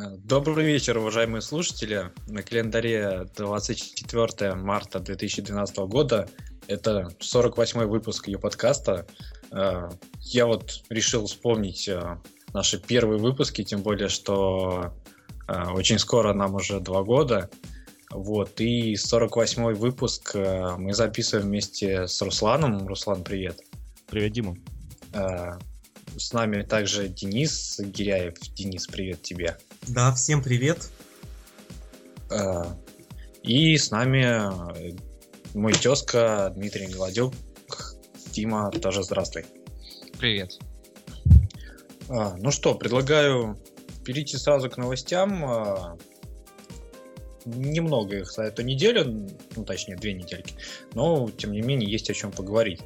Э, добрый вечер, уважаемые слушатели. На календаре 24 марта 2012 года. Это 48-й выпуск ее подкаста. Э, я вот решил вспомнить э, наши первые выпуски, тем более, что очень скоро нам уже два года. Вот, и 48-й выпуск мы записываем вместе с Русланом. Руслан, привет. Привет, Дима. С нами также Денис Гиряев. Денис, привет тебе. Да, всем привет. А, и с нами э, мой тезка Дмитрий Гладюк. Дима, тоже здравствуй. Привет. А, ну что, предлагаю перейти сразу к новостям. А, немного их за эту неделю, ну точнее две недельки, но тем не менее есть о чем поговорить.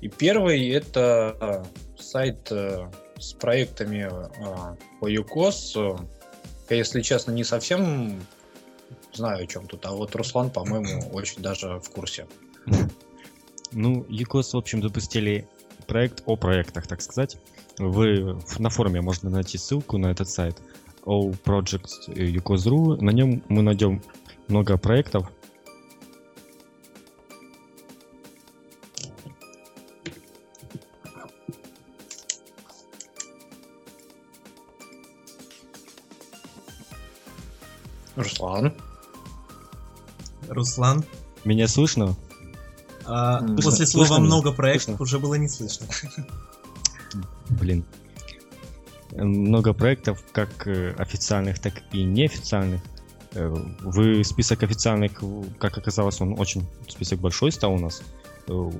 И первый это сайт э, с проектами по UCOS. Я, если честно, не совсем знаю, о чем тут, а вот Руслан, по-моему, очень даже в курсе. Ну, ЮКОС, в общем, запустили проект о проектах, так сказать. Вы на форуме можно найти ссылку на этот сайт All Projects UCOS.ru. На нем мы найдем много проектов, Руслан. Меня слышно? А, после слова слышно много проектов слышно? уже было не слышно. Блин. Много проектов, как э, официальных, так и неофициальных. Э, вы список официальных, как оказалось, он очень список большой стал у нас. Э,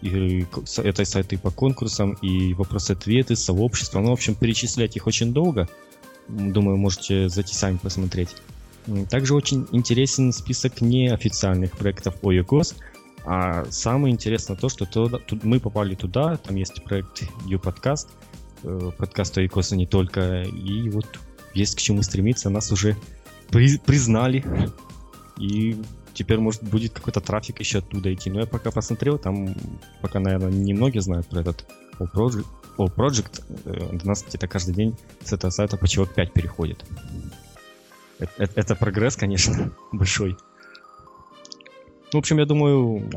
и это сайты по конкурсам, и вопросы-ответы, сообщества. Ну, в общем, перечислять их очень долго. Думаю, можете зайти сами посмотреть. Также очень интересен список неофициальных проектов OEGOS. А самое интересное то, что туда, тут мы попали туда, там есть проект U-подкаст, э, подкаст OEGOS не только, и вот есть к чему стремиться, нас уже при, признали, и теперь, может, будет какой-то трафик еще оттуда идти. Но я пока посмотрел, там пока, наверное, немногие знают про этот All Project. Project. Э, до нас где-то каждый день с этого сайта по человек 5 переходит. Это, это, это прогресс, конечно, большой. В общем, я думаю,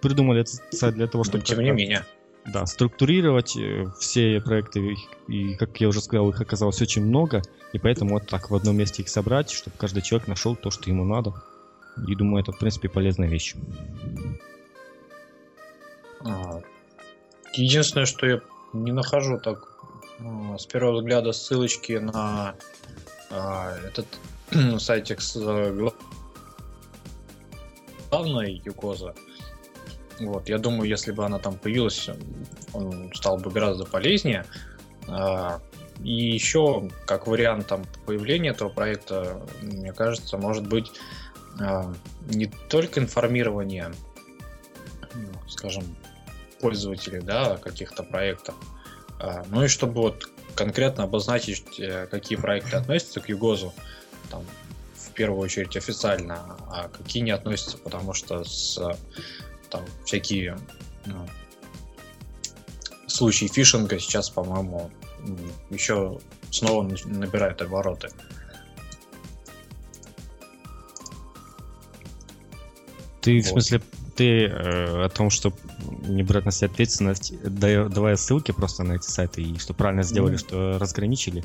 придумали этот сайт для того, чтобы... Но тем не менее. Да, структурировать э, все проекты, и, как я уже сказал, их оказалось очень много, и поэтому вот так в одном месте их собрать, чтобы каждый человек нашел то, что ему надо. И думаю, это, в принципе, полезная вещь. А, единственное, что я не нахожу так с первого взгляда ссылочки на этот сайтик с э, главной Юкоза. Вот, я думаю, если бы она там появилась, он стал бы гораздо полезнее. А, и еще, как вариант там, появления этого проекта, мне кажется, может быть а, не только информирование, скажем, пользователей да, каких-то проектов, но и чтобы вот конкретно обозначить, э, какие проекты относятся к Югозу, там, в первую очередь официально, а какие не относятся, потому что с, там, всякие ну, случаи фишинга сейчас, по-моему, еще снова набирают обороты. Ты, вот. в смысле, ты э, о том, что не брать на себя ответственность, давая ссылки просто на эти сайты, и что правильно сделали, mm. что разграничили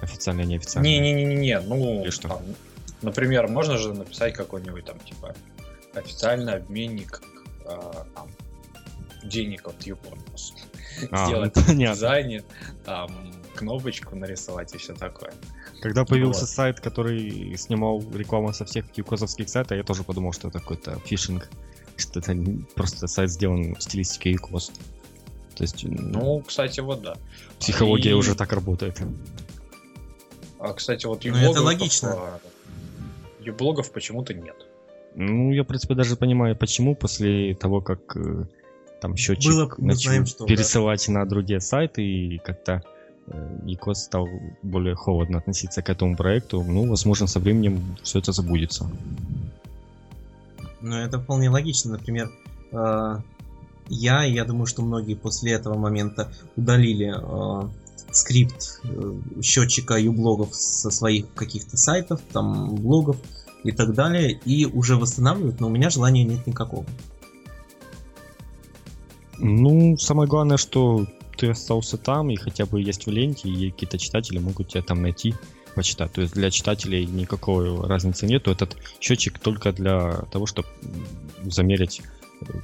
официально и неофициально. Не-не-не-не, ну, Или что? Там, например, можно же написать какой-нибудь там, типа, официальный обменник э, там, денег от Юпорнус. А, Сделать ну, дизайне, там, кнопочку нарисовать и все такое. Когда появился вот. сайт, который снимал рекламу со всех юкозовских сайтов, я тоже подумал, что это какой-то фишинг это просто сайт сделан в стилистике ECOS. То есть... Ну, кстати, вот да. Психология и... уже так работает. А, кстати, вот юблогов... Ну, это логично. Юблогов почему-то нет. Ну, я, в принципе, даже понимаю, почему после того, как э, там счетчик Было, начал что, пересылать да. на другие сайты и как-то ECOS э, стал более холодно относиться к этому проекту, ну, возможно, со временем все это забудется. Но это вполне логично. Например, э, я, я думаю, что многие после этого момента удалили э, скрипт э, счетчика юблогов со своих каких-то сайтов, там блогов и так далее, и уже восстанавливать, но у меня желания нет никакого. Ну, самое главное, что ты остался там, и хотя бы есть в ленте, и какие-то читатели могут тебя там найти, почитать. То есть для читателей никакой разницы нету. Этот счетчик только для того, чтобы замерить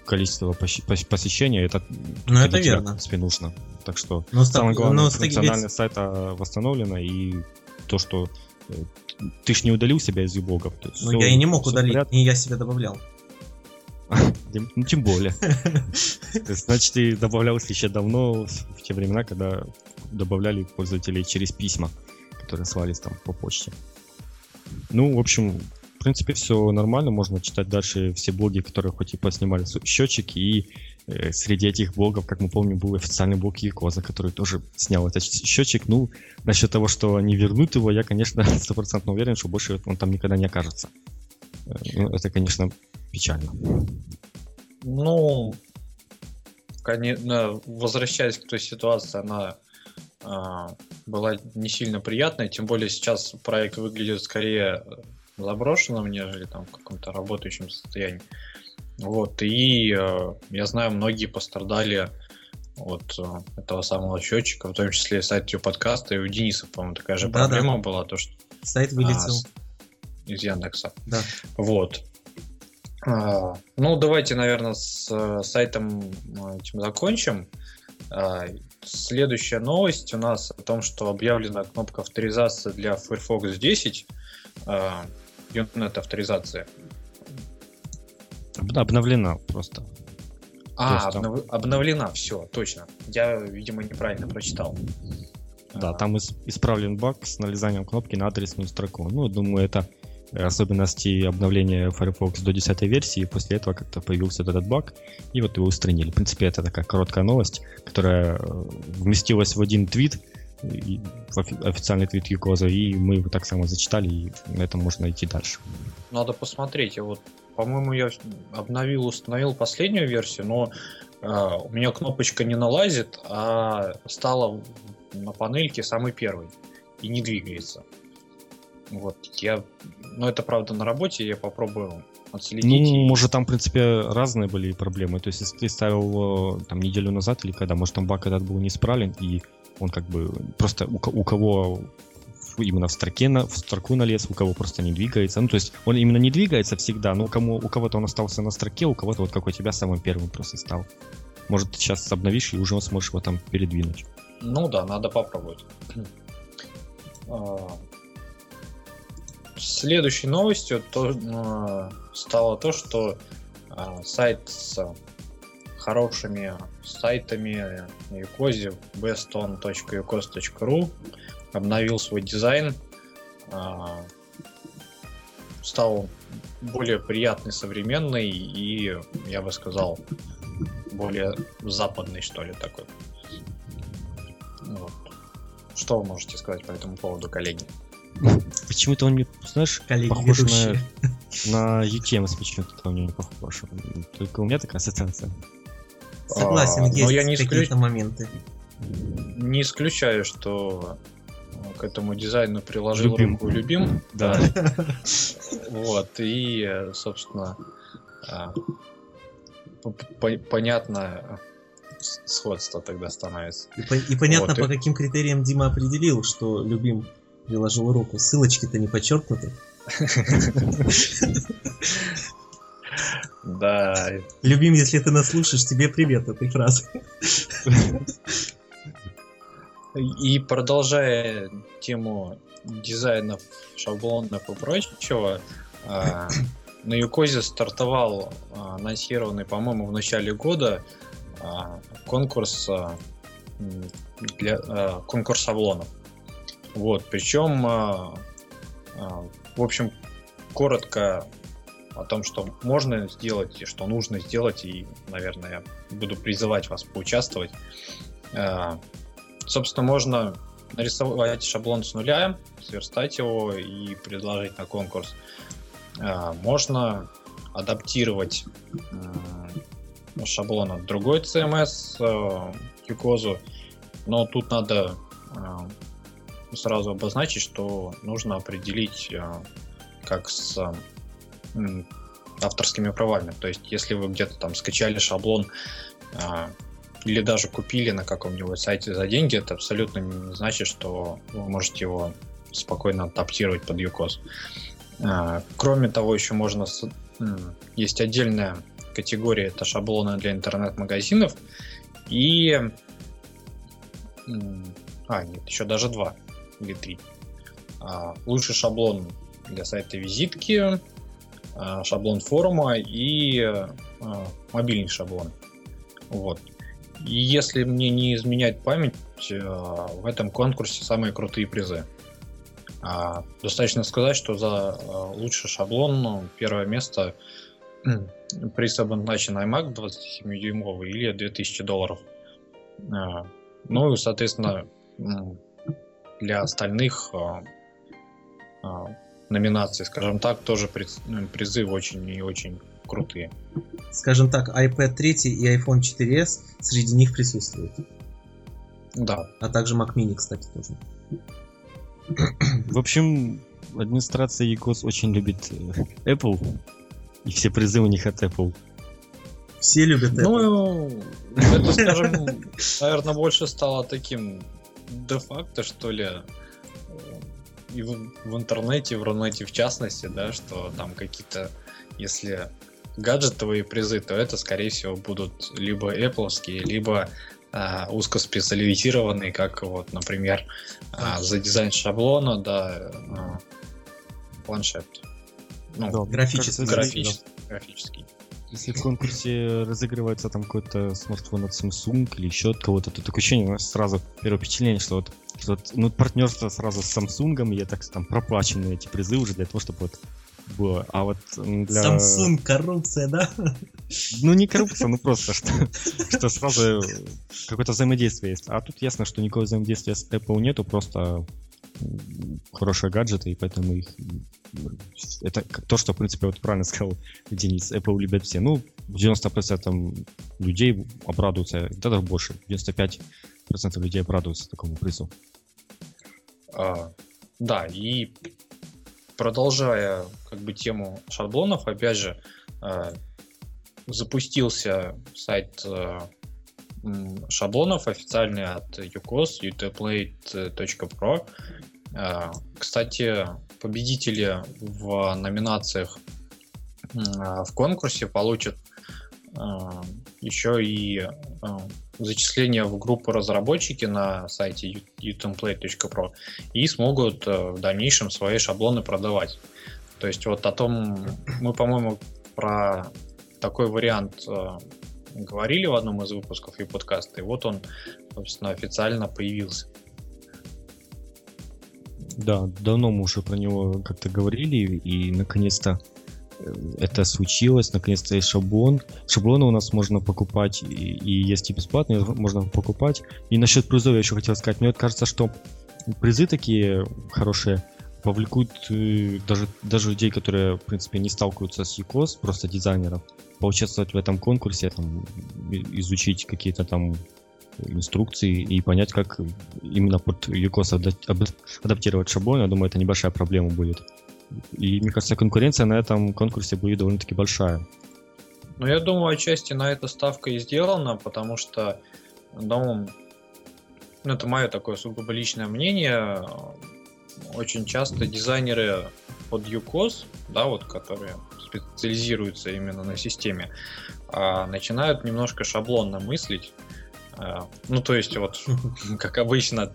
количество посещений. Это, ну, это верно. В принципе, нужно. Так что но самое главное, но функциональность сайта восстановлена, и то, что э, ты ж не удалил себя из юблогов. Ну, я и не мог удалить, и я себя добавлял. Ну, тем более. Значит, ты добавлялся еще давно, в те времена, когда добавляли пользователей через письма, которые слались там по почте. Ну, в общем, в принципе, все нормально, можно читать дальше все блоги, которые хоть и поснимали счетчики, и э, среди этих блогов, как мы помним, был официальный блог Якоза, который тоже снял этот счетчик. Ну, насчет того, что они вернут его, я, конечно, стопроцентно уверен, что больше он там никогда не окажется. Э, ну, это, конечно, печально. Ну, конечно, возвращаясь к той ситуации, она была не сильно приятной, тем более сейчас проект выглядит скорее заброшенном, нежели там в каком-то работающем состоянии. Вот, и э, я знаю, многие пострадали от э, этого самого счетчика, в том числе сайт подкаста, и у Дениса, по-моему, такая же да, проблема да. была, то что... Сайт вылетел. А, из Яндекса. Да. Вот. А, ну, давайте, наверное, с сайтом этим закончим. А, следующая новость у нас о том, что объявлена кнопка авторизации для Firefox 10. А, Unet авторизация. Обновлена просто. А, есть, обнов... обновлена, все, точно. Я, видимо, неправильно прочитал. Да, а... там исправлен баг с налезанием кнопки на адресную строку. Ну, думаю, это особенности обновления Firefox до 10 версии, и после этого как-то появился этот баг, и вот его устранили. В принципе, это такая короткая новость, которая э, вместилась в один твит, официальный твит Юкоза, и мы его так само зачитали, и на этом можно идти дальше. Надо посмотреть. Я вот, по-моему, я обновил, установил последнюю версию, но э, у меня кнопочка не налазит, а стала на панельке самый первый и не двигается. Вот, я... Ну, это правда на работе, я попробую отследить. Ну, может, там, в принципе, разные были проблемы. То есть, если ты ставил там неделю назад или когда, может, там баг этот был неисправлен, и он как бы просто у, у кого именно в строке на, в строку налез, у кого просто не двигается. Ну, то есть он именно не двигается всегда, но у, кому, у кого-то он остался на строке, у кого-то вот как у тебя самым первым просто стал. Может, сейчас обновишь и уже сможешь его там передвинуть. Ну да, надо попробовать. Следующей новостью то, э, стало то, что э, сайт с хорошими сайтами на Юкозе beston.yukos.ru обновил свой дизайн, э, стал более приятный, современный и, я бы сказал, более западный, что ли, такой. Вот. Что вы можете сказать по этому поводу, коллеги? Почему-то он мне, знаешь, Коллеги похож на, на UTMS, почему-то он мне не похож. Только у меня такая ассоциация. Согласен, а, есть но я не какие-то моменты. Не исключаю, что к этому дизайну приложил любим. руку любим. Да. Вот, и, собственно, а, понятно сходство тогда становится. И, понятно, по каким критериям Дима определил, что любим приложил руку. Ссылочки-то не подчеркнуты. Да. Любим, если ты нас слушаешь, тебе привет этой фразы. И продолжая тему дизайнов, шаблонов и прочего, а, на Юкозе стартовал а, анонсированный, по-моему, в начале года а, конкурс для конкурс шаблонов. Вот, причем, а, а, в общем, коротко о том, что можно сделать и что нужно сделать, и, наверное, я буду призывать вас поучаствовать. А, собственно, можно нарисовать шаблон с нуля, сверстать его и предложить на конкурс. Можно адаптировать шаблон от другой CMS, Qcose, но тут надо сразу обозначить, что нужно определить как с авторскими правами. То есть, если вы где-то там скачали шаблон или даже купили на каком-нибудь сайте за деньги, это абсолютно не значит, что вы можете его спокойно адаптировать под UCOS. А, кроме того, еще можно... Есть отдельная категория, это шаблоны для интернет-магазинов. И... А, нет, еще даже два или три. А, лучший шаблон для сайта визитки, а, шаблон форума и мобильный шаблон. Вот. И если мне не изменять память, э, в этом конкурсе самые крутые призы. А, достаточно сказать, что за э, лучший шаблон ну, первое место приз обозначен iMac 27-дюймовый или 2000 долларов. А, ну и, соответственно, для остальных а, номинаций, скажем так, тоже ну, призы очень и очень крутые. Скажем так, iPad 3 и iPhone 4s среди них присутствуют. Да. А также Mac Mini, кстати, тоже. В общем, администрация ECOS очень любит э, Apple, и все призы у них от Apple. Все любят Apple. Ну, это, скажем, наверное, больше стало таким де-факто, что ли, и в, в интернете, в Рунете в частности, да, что там какие-то, если гаджетовые призы, то это, скорее всего, будут либо Apple, либо а, узкоспециализированные, как вот, например, а, за дизайн шаблона, да, а, планшет. Ну, да, графический. Графический. графический. Если в конкурсе разыгрывается там какой-то смартфон от Samsung или еще от кого-то, то такое ощущение, у нас сразу первое впечатление, что вот, что вот ну, партнерство сразу с Samsung, и так там проплачены эти призы уже для того, чтобы вот было. А вот для... Samsung коррупция, да? Ну, не коррупция, ну просто, что, что сразу какое-то взаимодействие есть. А тут ясно, что никакого взаимодействия с Apple нету, просто хорошие гаджеты, и поэтому их... Это то, что, в принципе, вот правильно сказал Денис, Apple любят все. Ну, 90% там, людей обрадуются, даже больше, 95% людей обрадуются такому призу. А, да, и продолжая как бы тему шаблонов, опять же, э, запустился сайт э, шаблонов официальный от UCOS, utplate.pro. Э, кстати, победители в номинациях в конкурсе получат еще и зачисление в группу разработчики на сайте utemplate.pro и смогут э, в дальнейшем свои шаблоны продавать. То есть вот о том, мы, по-моему, про такой вариант э, говорили в одном из выпусков и подкаста, и вот он, собственно, официально появился. Да, давно мы уже про него как-то говорили, и наконец-то это случилось, наконец-то есть шаблон. Шаблоны у нас можно покупать, и, и есть и бесплатные, можно покупать. И насчет призов я еще хотел сказать, мне вот кажется, что призы такие хорошие повлекут э, даже, даже людей, которые, в принципе, не сталкиваются с ECOS, просто дизайнеров, поучаствовать в этом конкурсе, там, изучить какие-то там инструкции и понять, как именно под ECOS адаптировать шаблон. Я думаю, это небольшая проблема будет. И мне кажется, конкуренция на этом конкурсе будет довольно-таки большая. Ну, я думаю, отчасти на это ставка и сделана, потому что, ну, это мое такое сугубо личное мнение, очень часто дизайнеры под UCOS, да, вот, которые специализируются именно на системе, а, начинают немножко шаблонно мыслить. А, ну, то есть, вот, как обычно,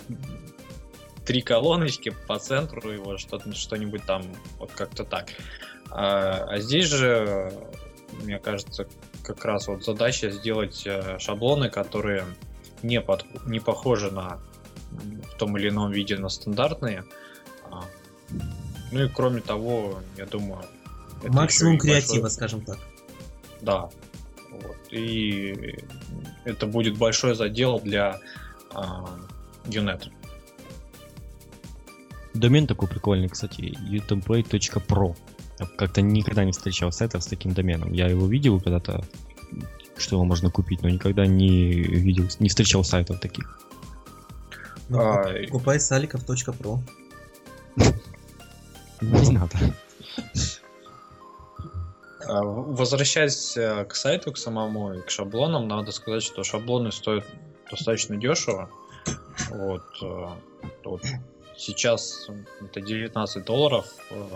три колоночки по центру его, что-то, что-нибудь там, вот как-то так. А, а здесь же, мне кажется, как раз вот задача сделать э, шаблоны, которые не, под, не похожи на в том или ином виде на стандартные. А, ну и кроме того, я думаю... Максимум креатива, большой... скажем так. Да. Вот. И это будет большой задел для uh, Unet. Домен такой прикольный, кстати, utemplate.pro. Я как-то никогда не встречал сайтов с таким доменом. Я его видел когда-то, что его можно купить, но никогда не видел, не встречал сайтов таких. Ну, А, Покупай саликов.про. Не надо. А, Возвращаясь э, к сайту, к самому и к шаблонам, надо сказать, что шаблоны стоят достаточно дешево. Вот, э, вот сейчас это 19 долларов. э,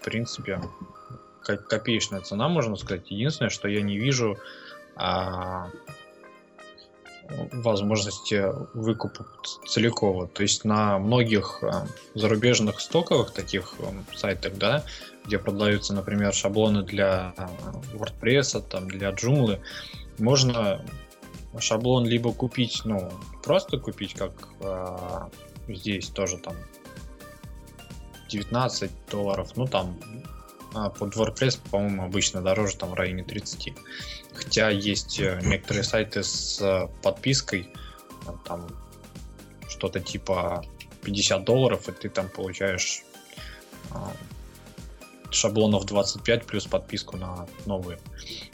В принципе, ко- копеечная цена, можно сказать. Единственное, что я не вижу а, возможности выкупа ц- целиком. То есть на многих а, зарубежных стоковых таких м, сайтах, да, где продаются, например, шаблоны для а, WordPress, там, для Joomla, можно шаблон либо купить, ну, просто купить, как а, здесь тоже там 19 долларов, ну там а, под WordPress, по-моему, обычно дороже, там в районе 30. Хотя есть э, некоторые сайты с э, подпиской, а, там что-то типа 50 долларов, и ты там получаешь а, шаблонов 25 плюс подписку на новые.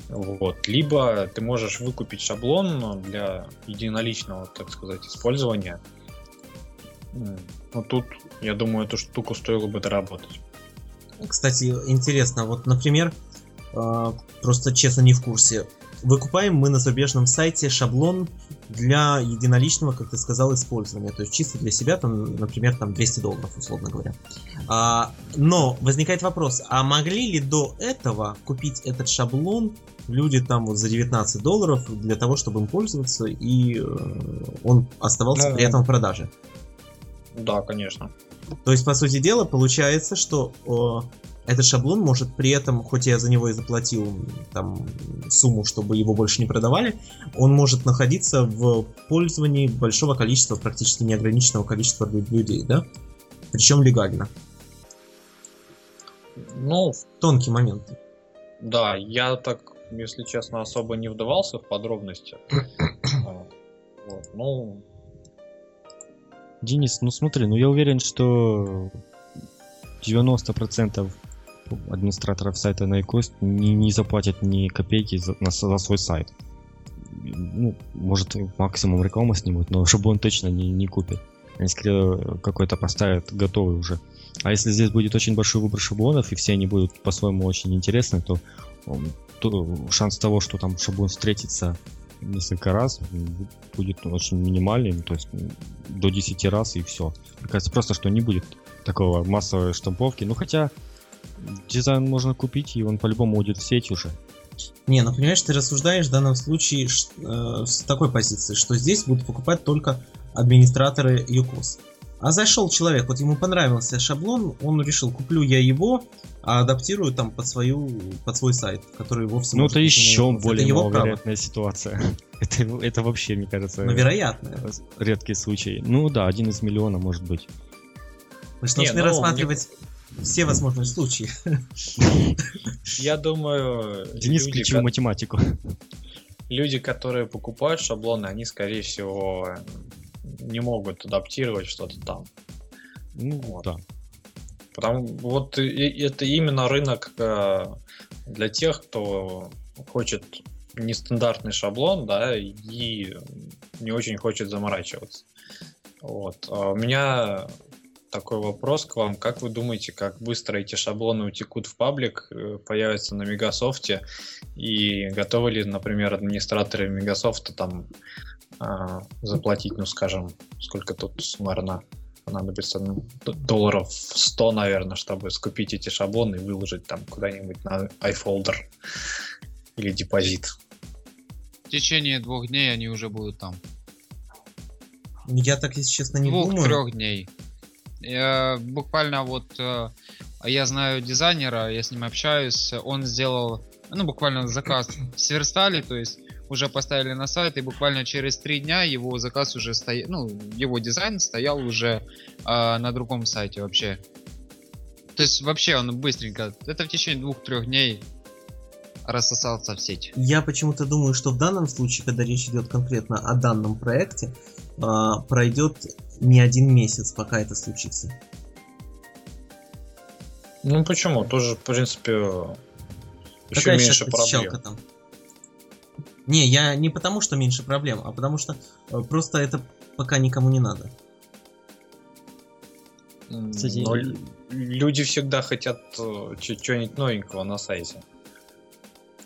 Вот. Либо ты можешь выкупить шаблон для единоличного, так сказать, использования. М, Ну тут, я думаю, эту штуку стоило бы доработать. Кстати, интересно, вот, например, э, просто честно не в курсе. Выкупаем мы на зарубежном сайте шаблон для единоличного, как ты сказал, использования. То есть чисто для себя, там, например, там 200 долларов, условно говоря. А, но возникает вопрос, а могли ли до этого купить этот шаблон люди там вот за 19 долларов для того, чтобы им пользоваться, и э, он оставался Ну, при этом в продаже? Да, конечно. То есть, по сути дела, получается, что о, этот шаблон может при этом, хоть я за него и заплатил там сумму, чтобы его больше не продавали, он может находиться в пользовании большого количества, практически неограниченного количества лю- людей, да? Причем легально. Ну, Тонкий момент. да, я так, если честно, особо не вдавался в подробности. Вот, Ну, Денис, ну смотри, ну я уверен, что 90% администраторов сайта Найкост не, не заплатят ни копейки за, на, за свой сайт. Ну, может, максимум рекламу снимут, но шаблон точно не, не купят. Они скорее какой-то поставят готовый уже. А если здесь будет очень большой выбор шаблонов, и все они будут по-своему очень интересны, то, то шанс того, что там шаблон встретится несколько раз, будет очень минимальный, ну, то есть до 10 раз и все. Мне кажется, просто что не будет такого массовой штамповки. Ну хотя дизайн можно купить, и он по-любому уйдет в сеть уже. Не, ну понимаешь, ты рассуждаешь в данном случае э, с такой позиции, что здесь будут покупать только администраторы ЮКОС. А зашел человек, вот ему понравился шаблон, он решил, куплю я его, а адаптирую там под свою, под свой сайт, который вовсе ну это не еще ЮКОС. более это его право. маловероятная ситуация. это, это вообще, мне кажется, Но вероятно. редкий случай. Ну да, один из миллиона может быть. Мы же Не, должны ну, рассматривать все возможные случаи. я думаю, Денис люди, включил математику. люди, которые покупают шаблоны, они, скорее всего, не могут адаптировать что-то там. Ну Вот. да. Потому вот и- это именно рынок э, для тех, кто хочет нестандартный шаблон, да, и не очень хочет заморачиваться. Вот. А у меня такой вопрос к вам. Как вы думаете, как быстро эти шаблоны утекут в паблик, э, появятся на Мегасофте? И готовы ли, например, администраторы Мегасофта там а, заплатить, ну, скажем, сколько тут суммарно понадобится ну, долларов 100, наверное, чтобы скупить эти шаблоны и выложить там куда-нибудь на iFolder или депозит. В течение двух дней они уже будут там. Я так, если честно, не думаю. Двух-трех дней. Я буквально вот э, я знаю дизайнера, я с ним общаюсь, он сделал, ну, буквально заказ сверстали, то есть уже поставили на сайт, и буквально через три дня его заказ уже стоял, ну, его дизайн стоял уже э, на другом сайте вообще. То есть вообще он быстренько, это в течение двух-трех дней рассосался в сеть. Я почему-то думаю, что в данном случае, когда речь идет конкретно о данном проекте, а, пройдет не один месяц, пока это случится. Ну почему? Тоже, в принципе, еще Какая меньше проблем. там? Не, я не потому, что меньше проблем, а потому что э, просто это пока никому не надо. Кстати, Но люди всегда хотят э, чего-нибудь новенького на сайте.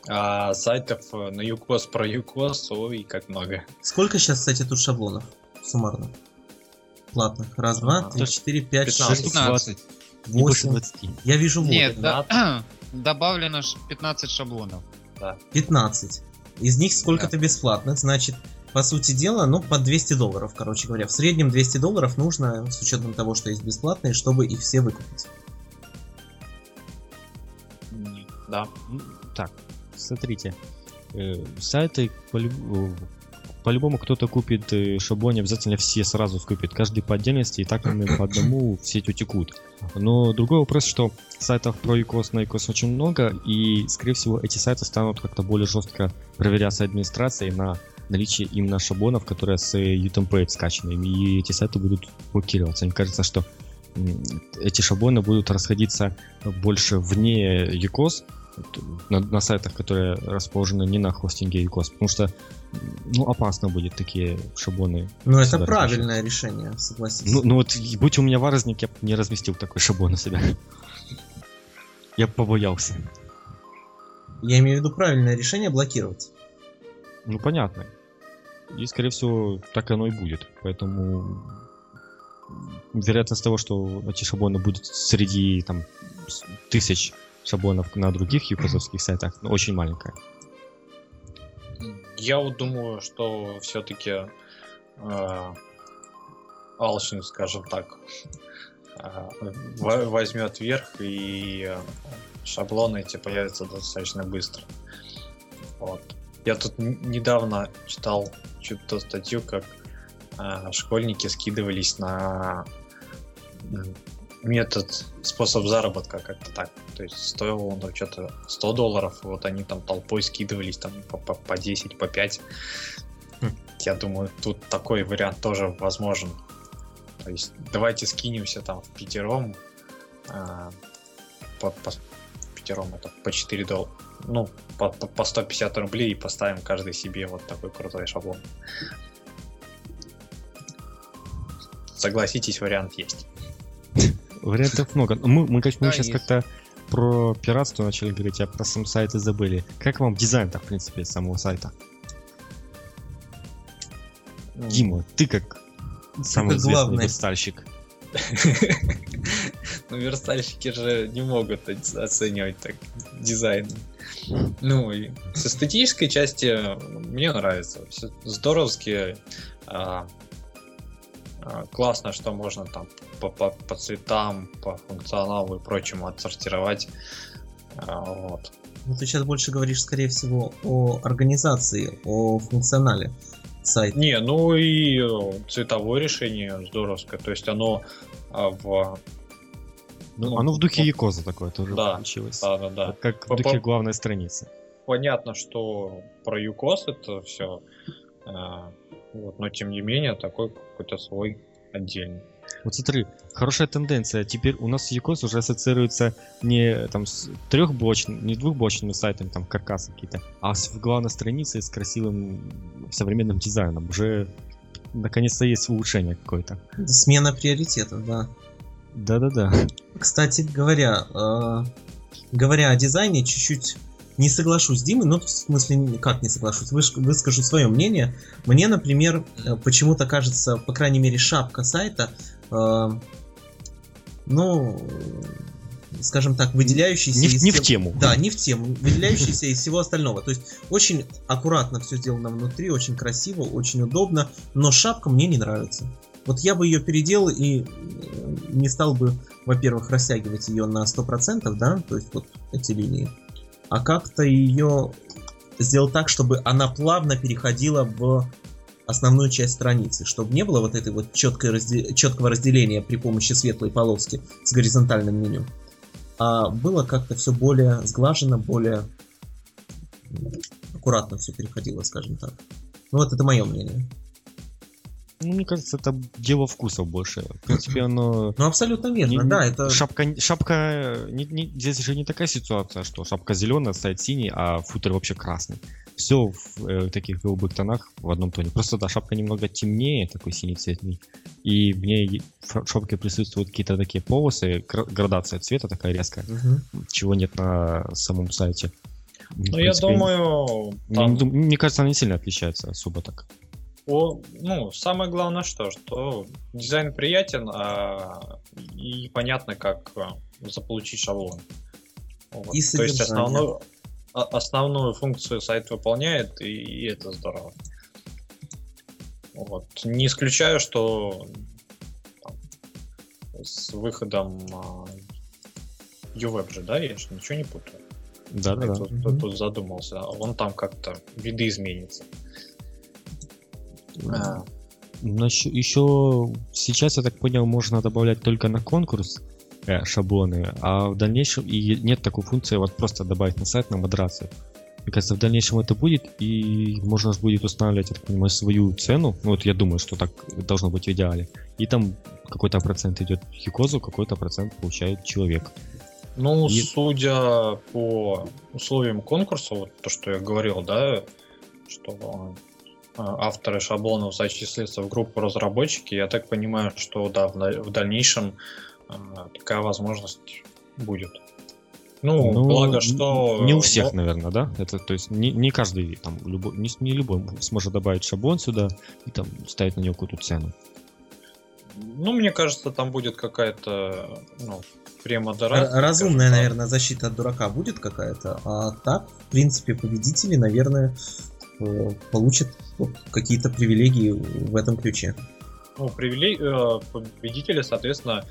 А сайтов э, на ЮКОС про ЮКОС, ой, как много. Сколько сейчас, кстати, тут шаблонов суммарно? Платных. Раз, два, А, три, четыре, пять, 15. шесть, 15. не больше восемь. 20. Я вижу вот, Нет, да, добавлено ш- 15 шаблонов. 15. Из них сколько-то бесплатных, значит, по сути дела, ну, по 200 долларов, короче говоря. В среднем 200 долларов нужно, с учетом того, что есть бесплатные, чтобы их все выкупить. Да. Так, смотрите. э, сайты по-любому кто-то купит э, шаблон, не обязательно все сразу скупят. Каждый по отдельности, и так они по одному в сеть утекут. Но другой вопрос, что сайтов про ECOS на ECOS очень много, и, скорее всего, эти сайты станут как-то более жестко проверяться администрацией на наличие именно шаблонов, которые с э, UTemplate скачаны, и эти сайты будут блокироваться. Мне кажется, что эти шаблоны будут расходиться больше вне ECOS, на, на сайтах, которые расположены не на хостинге ECOS, потому что ну, опасно будет такие шаблоны. Ну, это правильное решение, согласись. Ну, ну вот, будь у меня варазник, я бы не разместил такой шаблон на себя. Я бы побоялся. Я имею в виду правильное решение блокировать. Ну, понятно. И, скорее всего, так оно и будет. Поэтому вероятность того, что эти шаблоны будут среди там, тысяч шаблонов на других юкозовских сайтах, ну, очень маленькая. Я вот думаю, что все-таки Алшин, скажем так, э, во- возьмет верх и э, шаблоны эти появятся достаточно быстро. Вот. Я тут недавно читал что-то статью, как э, школьники скидывались на метод, способ заработка как-то так. То есть стоило он там что-то 100 долларов, вот они там толпой скидывались там по, по, по 10, по 5. Хм. Я думаю, тут такой вариант тоже возможен. То есть давайте скинемся там в пятером. а, по, по пятером это по 4 доллара. Ну, по, по, по 150 рублей и поставим каждый себе вот такой крутой шаблон. Согласитесь, вариант есть. Вариантов много. Мы, мы, мы Да, сейчас как-то про пиратство начали говорить, а про сам сайт и забыли. Как вам дизайн-то, в принципе, самого сайта? Дима, ты как самый как известный главный. верстальщик. Ну, верстальщики же не могут оц- оценивать так дизайн. Ну, и с эстетической части мне нравится. Здоровски. А, классно, что можно там по, по- по цветам, по функционалу и прочему отсортировать. А, вот. Ну, ты сейчас больше говоришь, скорее всего, о организации, о функционале сайта. Не, ну и э, цветовое решение здоровское. То есть оно а, в... Ну, Ну, оно в духе вот. Якоза такое тоже Да, получилось. Да, да, да. Как в духе главной страницы. понятно, что про ЮКОС это все, вот, но тем не менее такой какой-то свой отдельный. Вот смотри, хорошая тенденция. Теперь у нас Якос уже ассоциируется не там с трехблочным, не двухблочными сайтами, там каркасы какие-то, а с главной страницей с красивым современным дизайном. Уже наконец-то есть улучшение какое-то. Смена приоритетов, да. Да-да-да. Кстати говоря, э, говоря о дизайне, чуть-чуть не соглашусь с Димой, ну, в смысле, как не соглашусь, Выш- выскажу свое мнение. Мне, например, э, почему-то кажется, по крайней мере, шапка сайта, э, ну, скажем так, выделяющийся Не, из не в тему. Да, не в тему, выделяющийся из всего остального. То есть очень аккуратно все сделано внутри, очень красиво, очень удобно, но шапка мне не нравится. Вот я бы ее переделал и э, не стал бы, во-первых, растягивать ее на 100%, да, то есть вот эти линии, а как-то ее сделал так, чтобы она плавно переходила в основную часть страницы, чтобы не было вот этой вот четкой разде- четкого разделения при помощи светлой полоски с горизонтальным меню, а было как-то все более сглажено, более аккуратно все переходило, скажем так. Ну вот это мое мнение. Ну, мне кажется, это дело вкусов больше. В принципе, оно... Ну, абсолютно верно, не- да, это... Шапка, шапка не- не- здесь же не такая ситуация, что шапка зеленая, сайт синий, а футер вообще красный. Все в э, таких голубых тонах в одном тоне. Просто да, шапка немного темнее, такой синий цветный. И в ней в шапке присутствуют какие-то такие полосы, гра- градация цвета такая резкая, Мгм. чего нет на самом сайте. Ну, я думаю, там не дум- мне кажется, она не сильно отличается особо так. О, ну, самое главное что, что дизайн приятен, а, и понятно, как а, заполучить шаблон. Вот. И То есть основную, а- основную функцию сайт выполняет, и, и это здорово. Вот. Не исключаю, что там, с выходом а, UWeb же, да, я же ничего не путаю. Да, да, Я да. Тут, тут- тут задумался, а он там как-то виды изменится. А, еще сейчас, я так понял, можно добавлять только на конкурс э, шаблоны, а в дальнейшем и нет такой функции вот просто добавить на сайт на модерацию. Мне кажется, в дальнейшем это будет, и можно же будет устанавливать, я так понимаю, свою цену. Ну, вот я думаю, что так должно быть в идеале. И там какой-то процент идет Хикозу, какой-то процент получает человек. Ну, И- судя по условиям конкурса, вот то, что я говорил, да, что авторы шаблонов зачислятся в группу разработчики, я так понимаю, что да, в, дальнейшем э, такая возможность будет. Ну, Ну, благо, что... Не у всех, ну, наверное, да? Это, то есть не, не каждый, там, любой, не, не любой сможет добавить шаблон сюда и там ставить на него какую-то цену. Ну, мне кажется, там будет какая-то, ну, премодерация. Разумная, наверное, защита от дурака будет какая-то, а так, в принципе, победители, наверное, э, получат вот какие-то привилегии в этом ключе. Ну, привилей... э, победители, соответственно,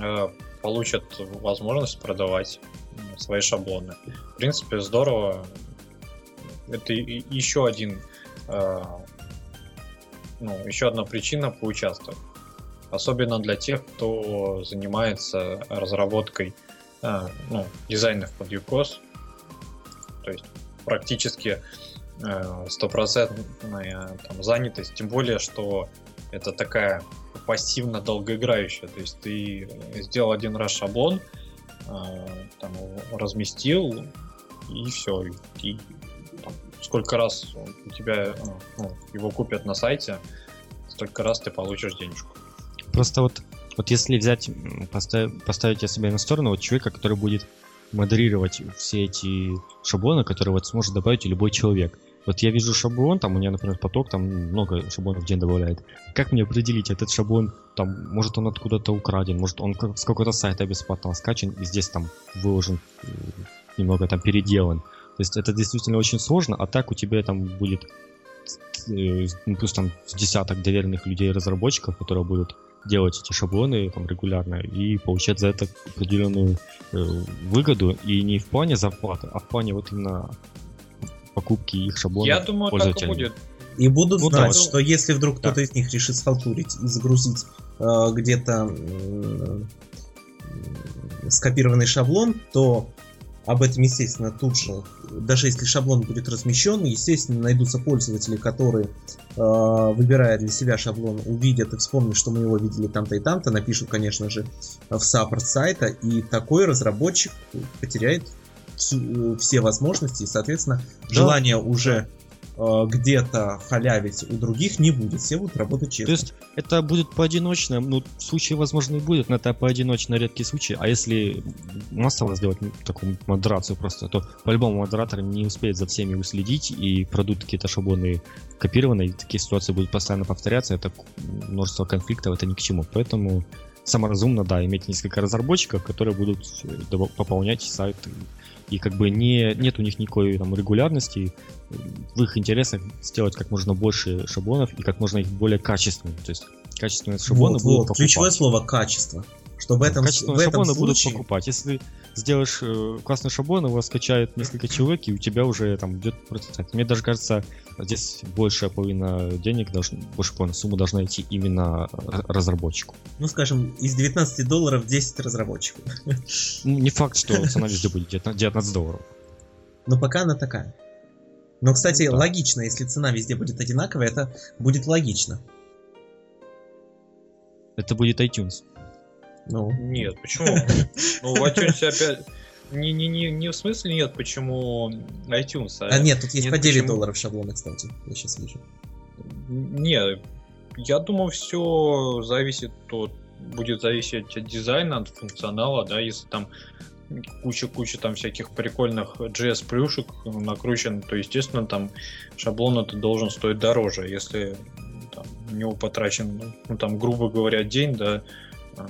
э, получат возможность продавать свои шаблоны. В принципе, здорово. Это еще один, ну, еще одна причина поучаствовать. Особенно для тех, кто занимается разработкой ну, дизайнов под UCOS. То есть практически э, стопроцентная там, занятость. Тем более, что это такая пассивно долгоиграющая. То есть ты сделал один раз шаблон, э, там, разместил, и все. И, там, сколько раз у тебя э, ну, его купят на сайте, столько раз ты получишь денежку. Просто вот, вот если взять, м, поставить, поставить я себя на сторону вот человека, который будет модерировать все эти шаблоны, которые вот сможет добавить любой человек. Вот я вижу шаблон, там у меня, например, поток, там много шаблонов в день добавляет. Как мне определить, этот шаблон, там, может он откуда-то украден, может он с какого-то сайта бесплатного скачан и здесь там выложен, э, немного там переделан. То есть это действительно очень сложно, а так у тебя там будет э, ну, плюс там десяток доверенных людей-разработчиков, которые будут делать эти шаблоны там регулярно и получать за это определенную э, выгоду и не в плане зарплаты, а в плане вот именно покупки их шаблонов. Я думаю, так и будет. И будут Ну да, знать, вот. что если вдруг Да. кто-то из них решит схалтурить и загрузить э, где-то м, скопированный шаблон, то об этом, естественно, тут же, даже если шаблон будет размещен, естественно, найдутся пользователи, которые, э, выбирая для себя шаблон, увидят и вспомнят, что мы его видели там-то и там-то, напишут, конечно же, в саппорт сайта, и такой разработчик потеряет всю- э, все возможности, и, соответственно, Да. желание уже э, где-то халявить у других не будет, все будут работать То честно. есть это будет поодиночно, ну, случаи, возможно, и будет, но это поодиночно редкий случай. А если массово сделать такую модерацию просто, то по-любому модератор не успеет за всеми уследить, и продукты какие-то шаблоны копированы, и такие ситуации будут постоянно повторяться, это множество конфликтов, это ни к чему. Поэтому самое разумно, да, иметь несколько разработчиков, которые будут э, пополнять сайт и, как бы не, нет у них никакой там регулярности, в их интересах сделать как можно больше шаблонов и как можно их более качественными. То есть качественные шаблоны Вот, будут вот, покупать. ключевое слово качество. Что в этом, Качественные в этом шаблоны будут случае... покупать. Если сделаешь э, классный шаблон, его скачает несколько человек, и у тебя уже там идет процент. Мне даже кажется, здесь большая половина денег, должна, больше половины суммы должна идти именно р- разработчику. Ну, скажем, из 19 долларов 10 разработчиков. Ну, не факт, что цена везде будет 19 19 долларов. Но пока она такая. Но, кстати, Ну да. логично, если цена везде будет одинаковая, это будет логично. Это будет iTunes. Ну, Нет, почему? Ну, в iTunes опять... Не, не, не, не в смысле нет, почему iTunes. а нет, тут есть нет, по 9 почему- долларов шаблоны, кстати. Я сейчас вижу. Не, я думаю, все зависит от будет зависеть от дизайна, от функционала, да, если там куча-куча там всяких прикольных JS плюшек накручен, то, естественно, там шаблон это должен стоить дороже. Если там, у него потрачен, ну, там, грубо говоря, день, да, а,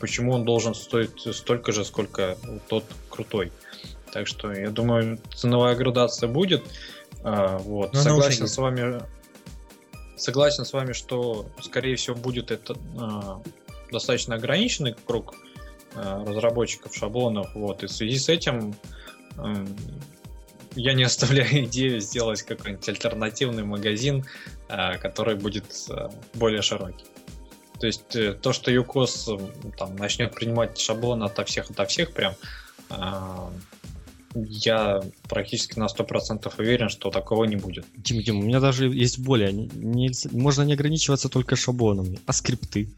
почему он должен стоить столько же, сколько тот крутой. Так что, я думаю, ценовая градация будет. А, вот. Но уже Согласен с вами. Согласен с вами, что, скорее всего, будет это а, достаточно ограниченный круг а, разработчиков шаблонов. Вот. И в связи с этим м, я не оставляю идею сделать какой-нибудь альтернативный магазин, а, который будет а, более широкий. То есть э, то, что ЮКОС там начнет принимать шаблон ото всех, ото всех прям, а, я практически на 100% уверен, что такого не будет. Дим, Дим, у меня даже есть более. Не- нельзя- можно не ограничиваться только шаблонами, а скрипты.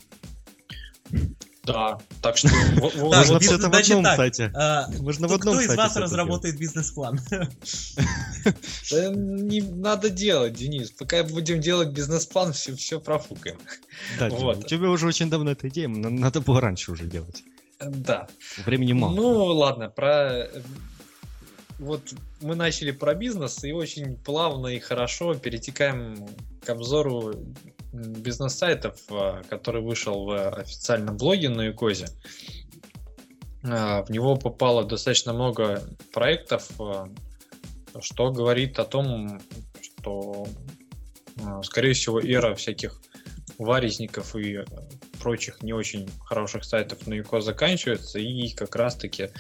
Да, так что... Можно это в одном сайте. Можно в кто одном кто из вас разработает бизнес-план? Да не надо делать, Денис. Пока будем делать бизнес-план, все, все профукаем. Да, у тебя уже очень давно эта идея, надо было раньше уже делать. Да. Времени мало. Ну, ладно, про... Вот мы начали про бизнес и очень плавно и хорошо перетекаем к обзору бизнес-сайтов, а, который вышел в официальном блоге на Юкозе. А, В него попало достаточно много проектов, а, что говорит о том, что, скорее всего, эра всяких варезников и э, прочих не очень хороших сайтов на Юко заканчивается, и как раз-таки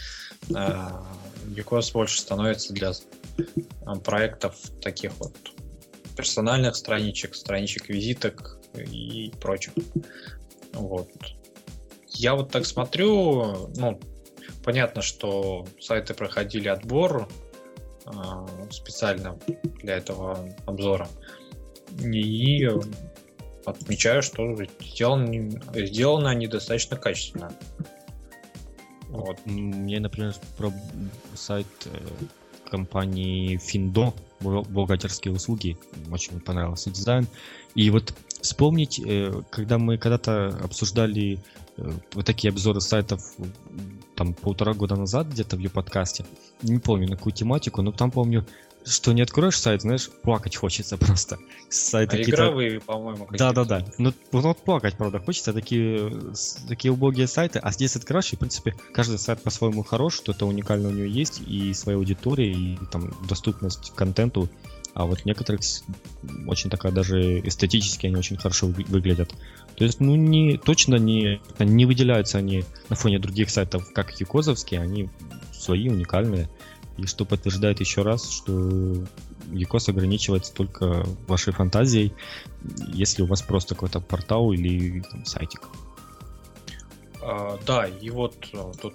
Юкос больше становится для проектов таких вот персональных страничек, страничек визиток и прочих. Вот. Я вот так смотрю, ну, понятно, что сайты проходили отбор а, специально для этого обзора. И отмечаю, что сделаны, сделаны они достаточно качественно. Вот. Мне, например, про сайт э, компании бухгал- бухгалтерские услуги, очень понравился дизайн. И вот вспомнить, э, когда мы когда-то обсуждали э, вот такие обзоры сайтов там полтора года назад где-то в ее подкасте, не помню на какую тематику, но там помню, что не откроешь сайт, знаешь, плакать хочется просто. Сайты А игровые, по-моему, да, да, какие-то. да. Ну, вот плакать, правда, хочется. Такие, такие убогие сайты. А здесь открываешь, и, в принципе, каждый сайт по-своему хорош, что-то уникальное у него есть, и своя аудитория, и там доступность к контенту. А вот некоторых очень такая даже эстетически они очень хорошо вы- выглядят. То есть, ну, не, точно не, не выделяются они на фоне других сайтов, как Юкозовские, они свои, уникальные. И что подтверждает еще раз, что Юкос ограничивается только вашей фантазией, если у вас просто какой-то портал или там, сайтик. А, да, и вот а, тут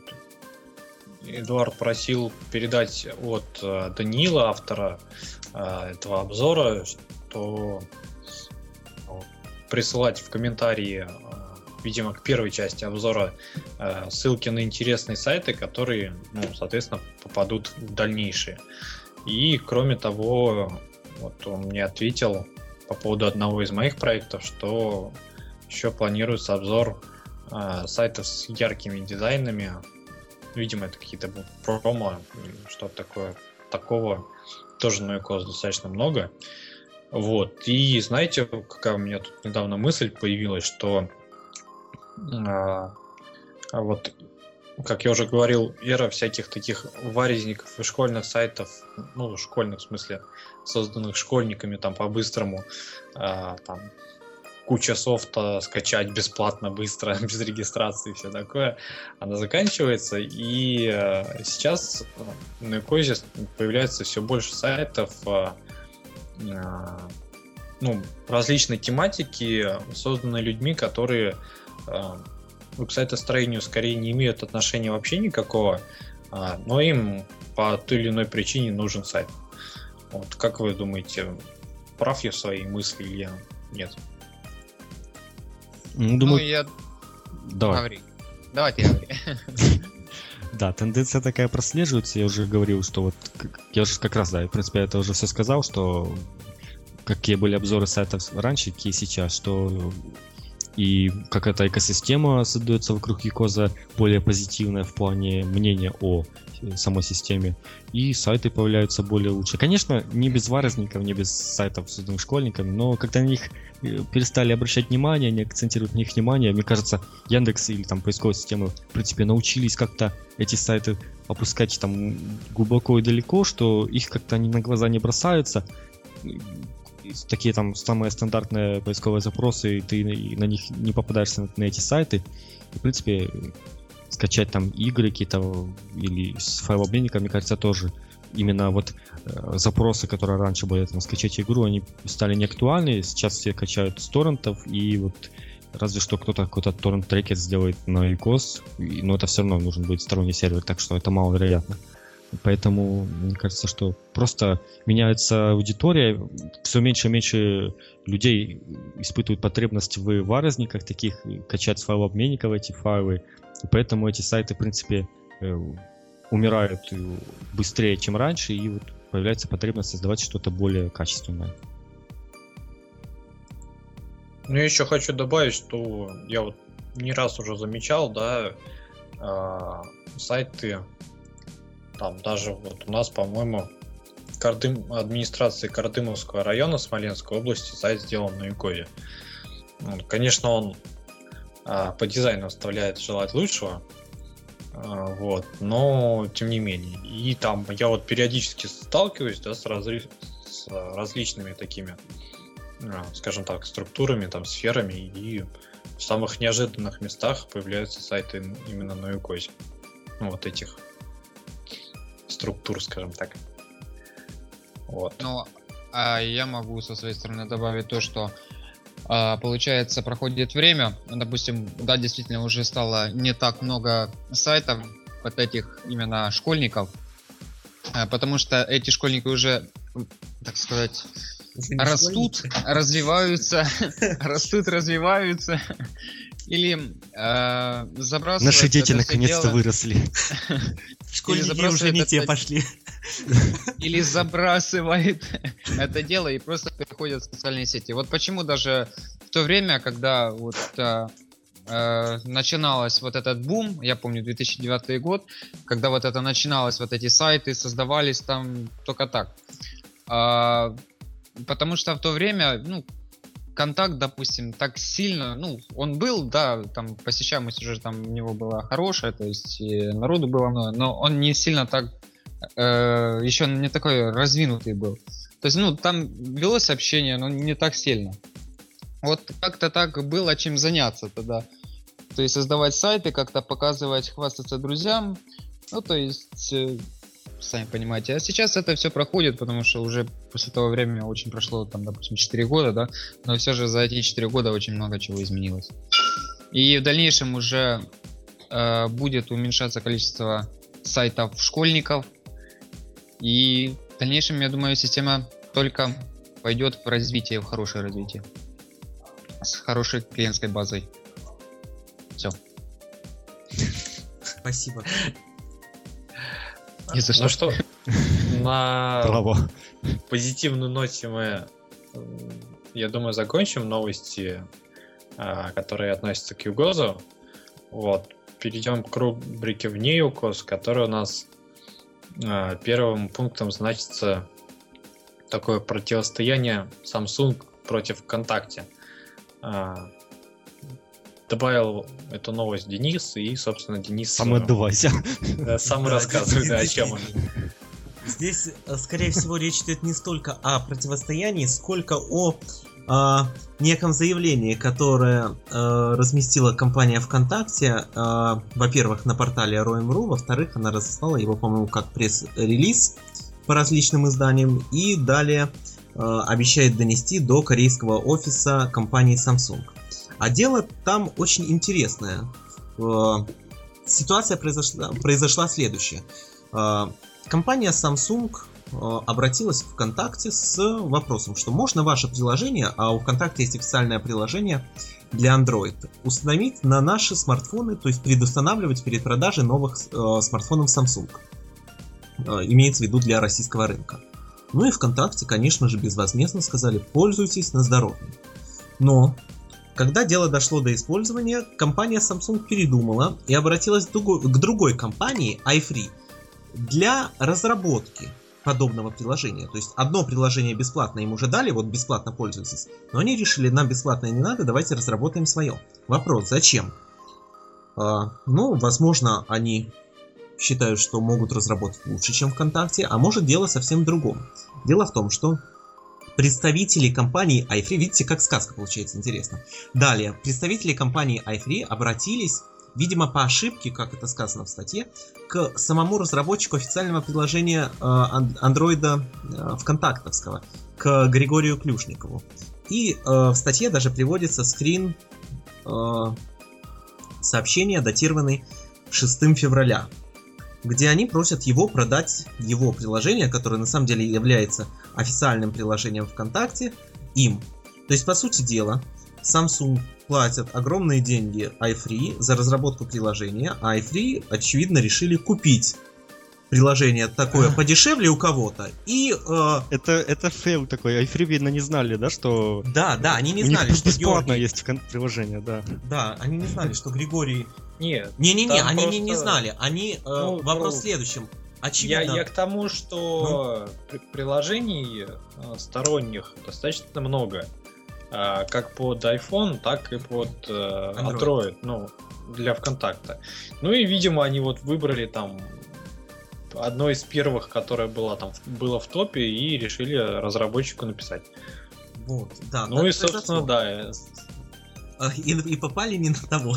Эдуард просил передать от а, Даниила, автора а, этого обзора, что присылать в комментарии, а, видимо, к первой части обзора а, ссылки на интересные сайты, которые, ну, соответственно, попадут в дальнейшие. И, кроме того, вот он мне ответил по поводу одного из моих проектов, что еще планируется обзор а, сайтов с яркими дизайнами. Видимо, это какие-то будут промо что-то такое. Такого тоже на Юкос достаточно много. Вот. И знаете, какая у меня тут недавно мысль появилась, что а, а вот, как я уже говорил, эра всяких таких варезников и школьных сайтов, ну, школьных в смысле, созданных школьниками там по-быстрому, а, там, куча софта скачать бесплатно, быстро, без регистрации и все такое, она заканчивается. И э, сейчас на Юкозе появляется все больше сайтов э, ну, различной тематики, созданные людьми, которые э, ну, к сайтостроению скорее не имеют отношения вообще никакого, а, но им по той или иной причине нужен сайт. Вот, как вы думаете, прав я в своей мысли или нет? Ну, Ну, думаю, я... давай. Говори. Давайте говори. Да, тенденция такая прослеживается. Я уже говорил, что вот я уже как раз, да, в принципе, я это уже все сказал, что какие были обзоры сайтов раньше, какие сейчас, что и как эта экосистема создается вокруг Якоза более позитивная в плане мнения о э, самой системе, и сайты появляются более лучше. Конечно, не без варезников, не без сайтов, созданных школьниками, но когда на них э, перестали обращать внимание, не акцентировать на них внимание, мне кажется, Яндекс или там поисковые системы, в принципе, научились как-то эти сайты опускать там глубоко и далеко, что их как-то они на глаза не бросаются. Такие там самые стандартные поисковые запросы, и ты на них не попадаешься на, на эти сайты. И, в принципе, скачать там игры какие-то или с файлообменника, мне кажется, тоже именно вот э, запросы, которые раньше были, там, скачать игру, они стали неактуальны. Сейчас все качают с торрентов, и вот разве что кто-то какой-то торрент-трекер сделает на ICOS, и- но это все равно нужен будет сторонний сервер, так что это маловероятно. Поэтому мне кажется, что просто меняется аудитория, все меньше и меньше людей испытывают потребность в варезниках таких, качать с файлообменников эти файлы, и поэтому эти сайты, в принципе, э, умирают быстрее, чем раньше, и вот появляется потребность создавать что-то более качественное. Ну, я еще хочу добавить, что я вот не раз уже замечал, да, а, сайты, там даже вот у нас, по-моему, Кардым, администрации Кардымовского района Смоленской области сайт сделан на. Ну, Конечно, он а, по дизайну оставляет желать лучшего, а, вот, но тем не менее. И там я вот периодически сталкиваюсь, да, с, разри- с различными такими а, скажем так, структурами, там, сферами, и в самых неожиданных местах появляются сайты именно на Юкозе. Вот этих структур, скажем так. Вот. Ну, а я могу со своей стороны добавить то, что а, получается, проходит время, допустим, да, действительно уже стало не так много сайтов вот этих именно школьников, а, потому что эти школьники уже, так сказать, растут, школьники. развиваются, растут, развиваются, или э, забрасывают Наши дети наконец-то дело, выросли. Школьники забрасывает уже не те пошли. или забрасывает это дело и просто переходит в социальные сети. Вот почему даже в то время, когда вот э, э, начиналось вот этот бум, я помню 2009 год, когда вот это начиналось, вот эти сайты создавались там только так. А, потому что в то время, ну, контакт, допустим, так сильно, ну, он был, да, там посещаемость уже там у него была хорошая, то есть народу было много, но он не сильно так еще не такой развинутый был. То есть, ну, там велось общение, но не так сильно. Вот как-то так было чем заняться тогда. То есть создавать сайты, как-то показывать, хвастаться друзьям. Ну, то есть, э, сами понимаете. А сейчас это все проходит, потому что уже после того времени очень прошло, там, допустим, 4 года, да. Но все же за эти 4 года очень много чего изменилось. И в дальнейшем уже э, будет уменьшаться количество сайтов школьников. И в дальнейшем, я думаю, система только пойдет в развитие, в хорошее развитие. С хорошей клиентской базой. Все. Спасибо. И за Ну что? что, на Браво. позитивной ноте мы, я думаю, закончим новости, а, которые относятся к Югозу. Вот. Перейдем к рубрике вне Юкос, которая у нас а, первым пунктом значится такое противостояние Samsung против ВКонтакте. Добавил эту новость Денис, и, собственно, Денис Сам э, отдувайся. да, сам рассказывает, о здесь- чем он. Здесь, э, скорее всего, речь идет не столько о противостоянии, сколько о а, неком заявлении, которое э, разместила компания ВКонтакте, э, во-первых, на портале Roam.ru, во-вторых, она разослала его, по-моему, как пресс-релиз по различным изданиям, и далее э, обещает донести до корейского офиса компании Samsung. А дело там очень интересное. Э, Ситуация произошла, произошла следующая. Э, Компания Samsung э, обратилась в ВКонтакте с вопросом, что можно ваше приложение, а у ВКонтакте есть официальное приложение для Android, установить на наши смартфоны, то есть предустанавливать перед продажей новых смартфонов Samsung. Имеется в виду для российского рынка. Ну и ВКонтакте, конечно же, безвозмездно сказали, пользуйтесь на здоровье. Но когда дело дошло до использования, компания Samsung передумала и обратилась к другой компании, iFree, для разработки подобного приложения. То есть одно приложение бесплатно им уже дали, вот бесплатно пользуйтесь, но они решили, нам бесплатно не надо, давайте разработаем свое. Вопрос, зачем? А, ну, возможно, они считают, что могут разработать лучше, чем ВКонтакте, а может дело совсем в другом. Дело в том, что представители компании iFree, видите, как сказка получается интересно. Далее, представители компании iFree обратились, видимо, по ошибке, как это сказано в статье, к самому разработчику официального приложения э, андроида э, ВКонтактовского, к Григорию Клюшникову. И э, в статье даже приводится скрин сообщения, датированный 6 февраля где они просят его продать его приложение, которое на самом деле является официальным приложением ВКонтакте, им. То есть, по сути дела, Samsung платят огромные деньги iFree за разработку приложения, а iFree, очевидно, решили купить приложение такое подешевле у кого-то и э... это это фейл такой видно не знали да что да да они не знали что бесплатно Георгий... есть приложение да да они не знали что Григорий нет. Не-не-не, они просто... не, не знали. Они. Э, ну, вопрос ну, в следующем. Очевидно. Я, я к тому, что ну? приложений э, сторонних достаточно много. А, как под iPhone, так и под э, Android. Android, ну, для ВКонтакта. Ну и, видимо, они вот выбрали там одно из первых, которое было там было в топе, и решили разработчику написать. Вот, да. Ну и, собственно, да. И, и попали не на того.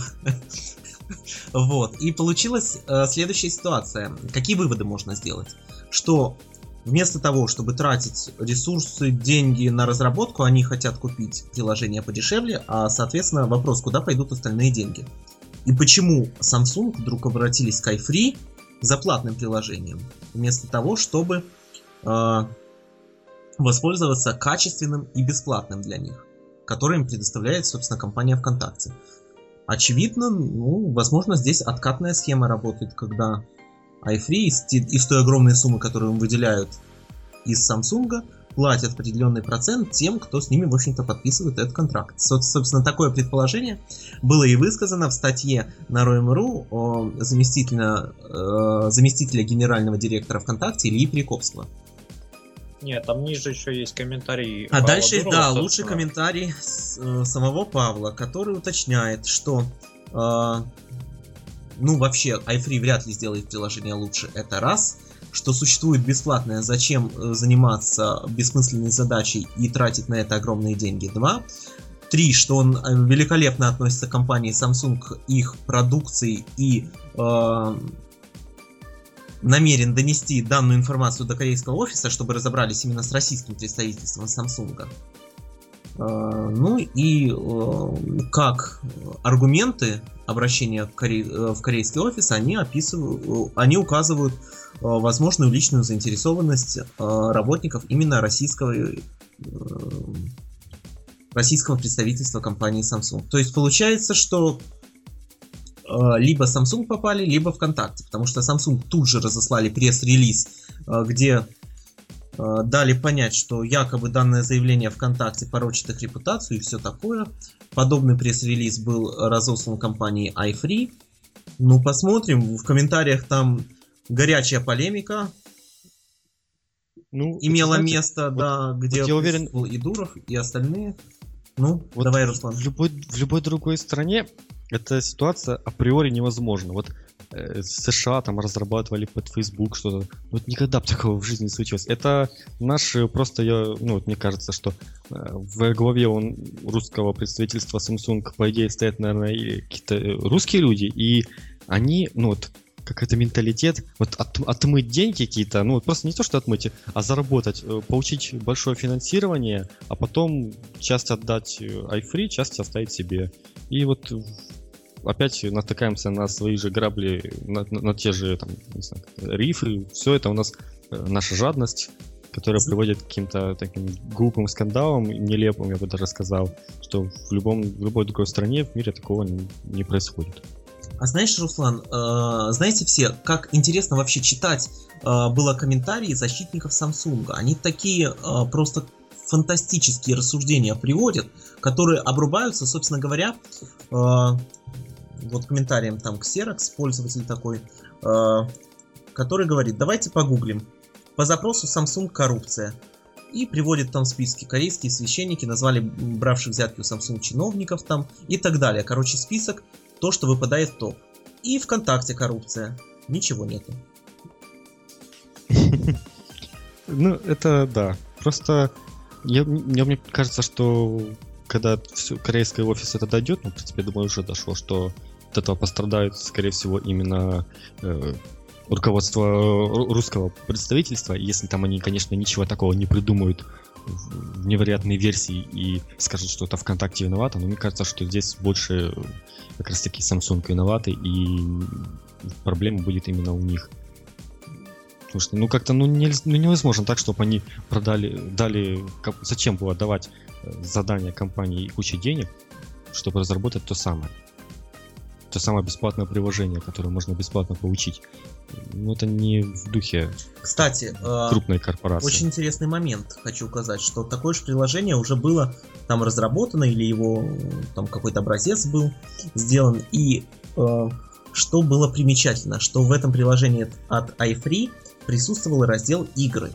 Вот. И получилась э, следующая ситуация. Какие выводы можно сделать? Что вместо того, чтобы тратить ресурсы, деньги на разработку, они хотят купить приложение подешевле, а, соответственно, вопрос, куда пойдут остальные деньги. И почему Samsung вдруг обратились к iFree за платным приложением, вместо того, чтобы э, воспользоваться качественным и бесплатным для них, которое им предоставляет, собственно, компания ВКонтакте. Очевидно, ну, возможно, здесь откатная схема работает, когда iFree из, из той огромной суммы, которую им выделяют из Samsung, платят определенный процент тем, кто с ними, в общем-то, подписывает этот контракт. Собственно, такое предположение было и высказано в статье на Roem.ru о заместителя, э, заместителя генерального директора ВКонтакте Ильи Перековского. Нет, там ниже еще есть комментарий. А Павла дальше, Дурова, да, лучший комментарий с, э, самого Павла, который уточняет, что э, ну вообще iFree вряд ли сделает приложение лучше, это раз. Что существует бесплатное, зачем э, заниматься бессмысленной задачей и тратить на это огромные деньги, два. Три, что он э, великолепно относится к компании Samsung, их продукции и э, намерен донести данную информацию до корейского офиса, чтобы разобрались именно с российским представительством Samsung. А, ну и э, как аргументы обращения в, коре... в корейский офис они описывают, они указывают э, возможную личную заинтересованность э, работников именно российского российского представительства компании Samsung. То есть получается, что Э, либо Samsung попали, либо ВКонтакте, потому что Samsung тут же разослали пресс-релиз, э, где э, дали понять, что якобы данное заявление ВКонтакте порочит их репутацию и все такое. Подобный пресс-релиз был разослан компанией iFree. Ну, посмотрим. В комментариях там горячая полемика ну, имела знаете, место, вот, да, где вот я уверен... и Дуров, и остальные. Ну, вот давай, Руслан. В любой, в любой другой стране эта ситуация априори невозможна. Вот э, США там разрабатывали под Facebook что-то. Вот никогда бы такого в жизни не случилось. Это наш э, просто я, ну вот мне кажется, что э, в главе он русского представительства Samsung по идее стоят, наверное, какие-то э, русские люди, и они, ну вот как это менталитет, вот от, отмыть деньги какие-то, ну просто не то, что отмыть, а заработать, э, получить большое финансирование, а потом часть отдать iFree, часть оставить себе. И вот опять натыкаемся на свои же грабли, на, на, на те же там, не знаю, рифы. Все это у нас э, наша жадность, которая приводит к каким-то таким глупым скандалам, нелепым, я бы даже сказал, что в, любом, в любой другой стране в мире такого не, не происходит. А знаешь, Руслан, э, знаете все, как интересно вообще читать э, было комментарии защитников Samsung. Они такие э, просто фантастические рассуждения приводят, которые обрубаются, собственно говоря, э, вот комментарием там Xerox, пользователь такой, э, который говорит, давайте погуглим. По запросу Samsung коррупция. И приводит там списки. Корейские священники назвали бравших взятки у Samsung чиновников там и так далее. Короче, список, то, что выпадает в топ. И ВКонтакте коррупция. Ничего нету. Ну, это да. Просто я, мне, мне кажется, что когда все, корейский офис это дойдет, ну, в принципе, я думаю, уже дошло, что от этого пострадает, скорее всего, именно э, руководство русского представительства. Если там они, конечно, ничего такого не придумают в невероятной версии и скажут, что это ВКонтакте виновато, но мне кажется, что здесь больше как раз таки Samsung виноваты, и проблема будет именно у них. Потому что, ну, как-то, ну, не, ну, невозможно так, чтобы они продали, дали, как, зачем было давать э, задание компании и кучу денег, чтобы разработать то самое. То самое бесплатное приложение, которое можно бесплатно получить. Ну, это не в духе Кстати, э, крупной корпорации. Очень интересный момент хочу указать, что такое же приложение уже было там разработано или его там какой-то образец был сделан. И э, что было примечательно, что в этом приложении от iFree присутствовал раздел игры.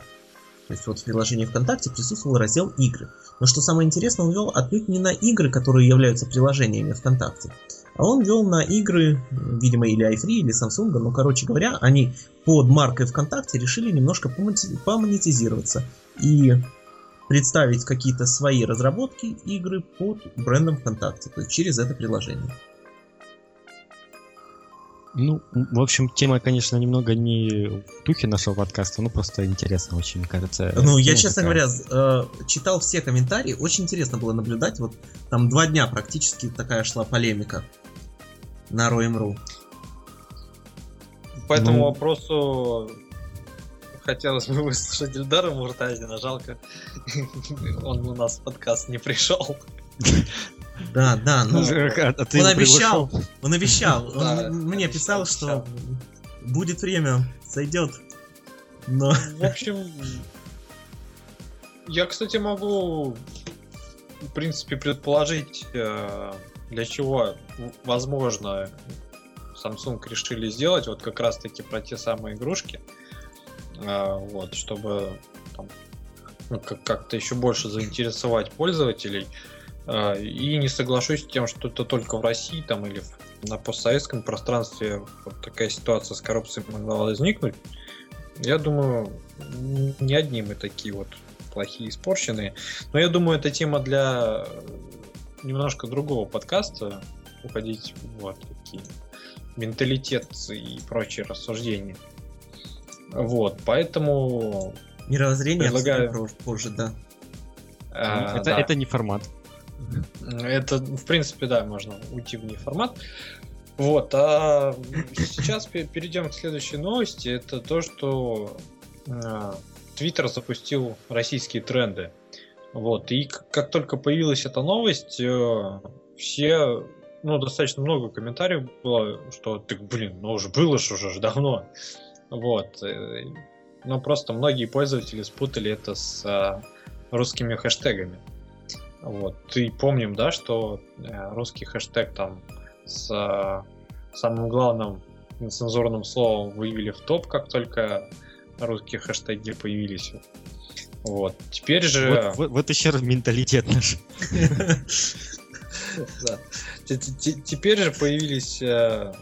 То есть вот в приложении ВКонтакте присутствовал раздел игры. Но что самое интересное, он вел отнюдь не на игры, которые являются приложениями ВКонтакте, а он вел на игры, видимо, или iFree, или Samsung, но, короче говоря, они под маркой ВКонтакте решили немножко помонетизироваться и представить какие-то свои разработки игры под брендом ВКонтакте, то есть через это приложение. Ну, в общем, тема, конечно, немного не в духе нашего подкаста, но просто интересно очень, кажется. Ну, я, честно такая. говоря, э, читал все комментарии, очень интересно было наблюдать, вот там два дня практически такая шла полемика на Роем.ру. По этому ну... вопросу хотелось бы выслушать Ильдара Муртазина, жалко, он у нас в подкаст не пришел. Да, да, ну, а, а он обещал, он обещал, он мне писал, что будет время, сойдет. Но... В общем, я, кстати, могу, в принципе, предположить, э, для чего, возможно, Samsung решили сделать вот как раз-таки про те самые игрушки, э, вот, чтобы ну, как-то еще больше заинтересовать пользователей. А, и не соглашусь с тем, что это только в России там или на постсоветском пространстве вот такая ситуация с коррупцией могла возникнуть. Я думаю, не одни мы такие вот плохие, испорченные. Но я думаю, это тема для немножко другого подкаста. Уходить в вот такие менталитет и прочие рассуждения. Вот, поэтому... Мировоззрение предлагаю... позже, да. А, это, да. это не формат. Это, в принципе, да, можно уйти в неформат. Вот, а сейчас перейдем к следующей новости. Это то, что Твиттер запустил российские тренды. Вот, и как только появилась эта новость, э, все, ну, достаточно много комментариев было, что, так, блин, ну уже было же уже давно. Вот, э, но просто многие пользователи спутали это с а, русскими хэштегами. Вот. И помним, да, что э, русский хэштег там с э, самым главным нецензурным словом вывели в топ, как только русские хэштеги появились. Вот. Теперь же... Вот, вот, вот еще раз менталитет наш. Теперь же появились э,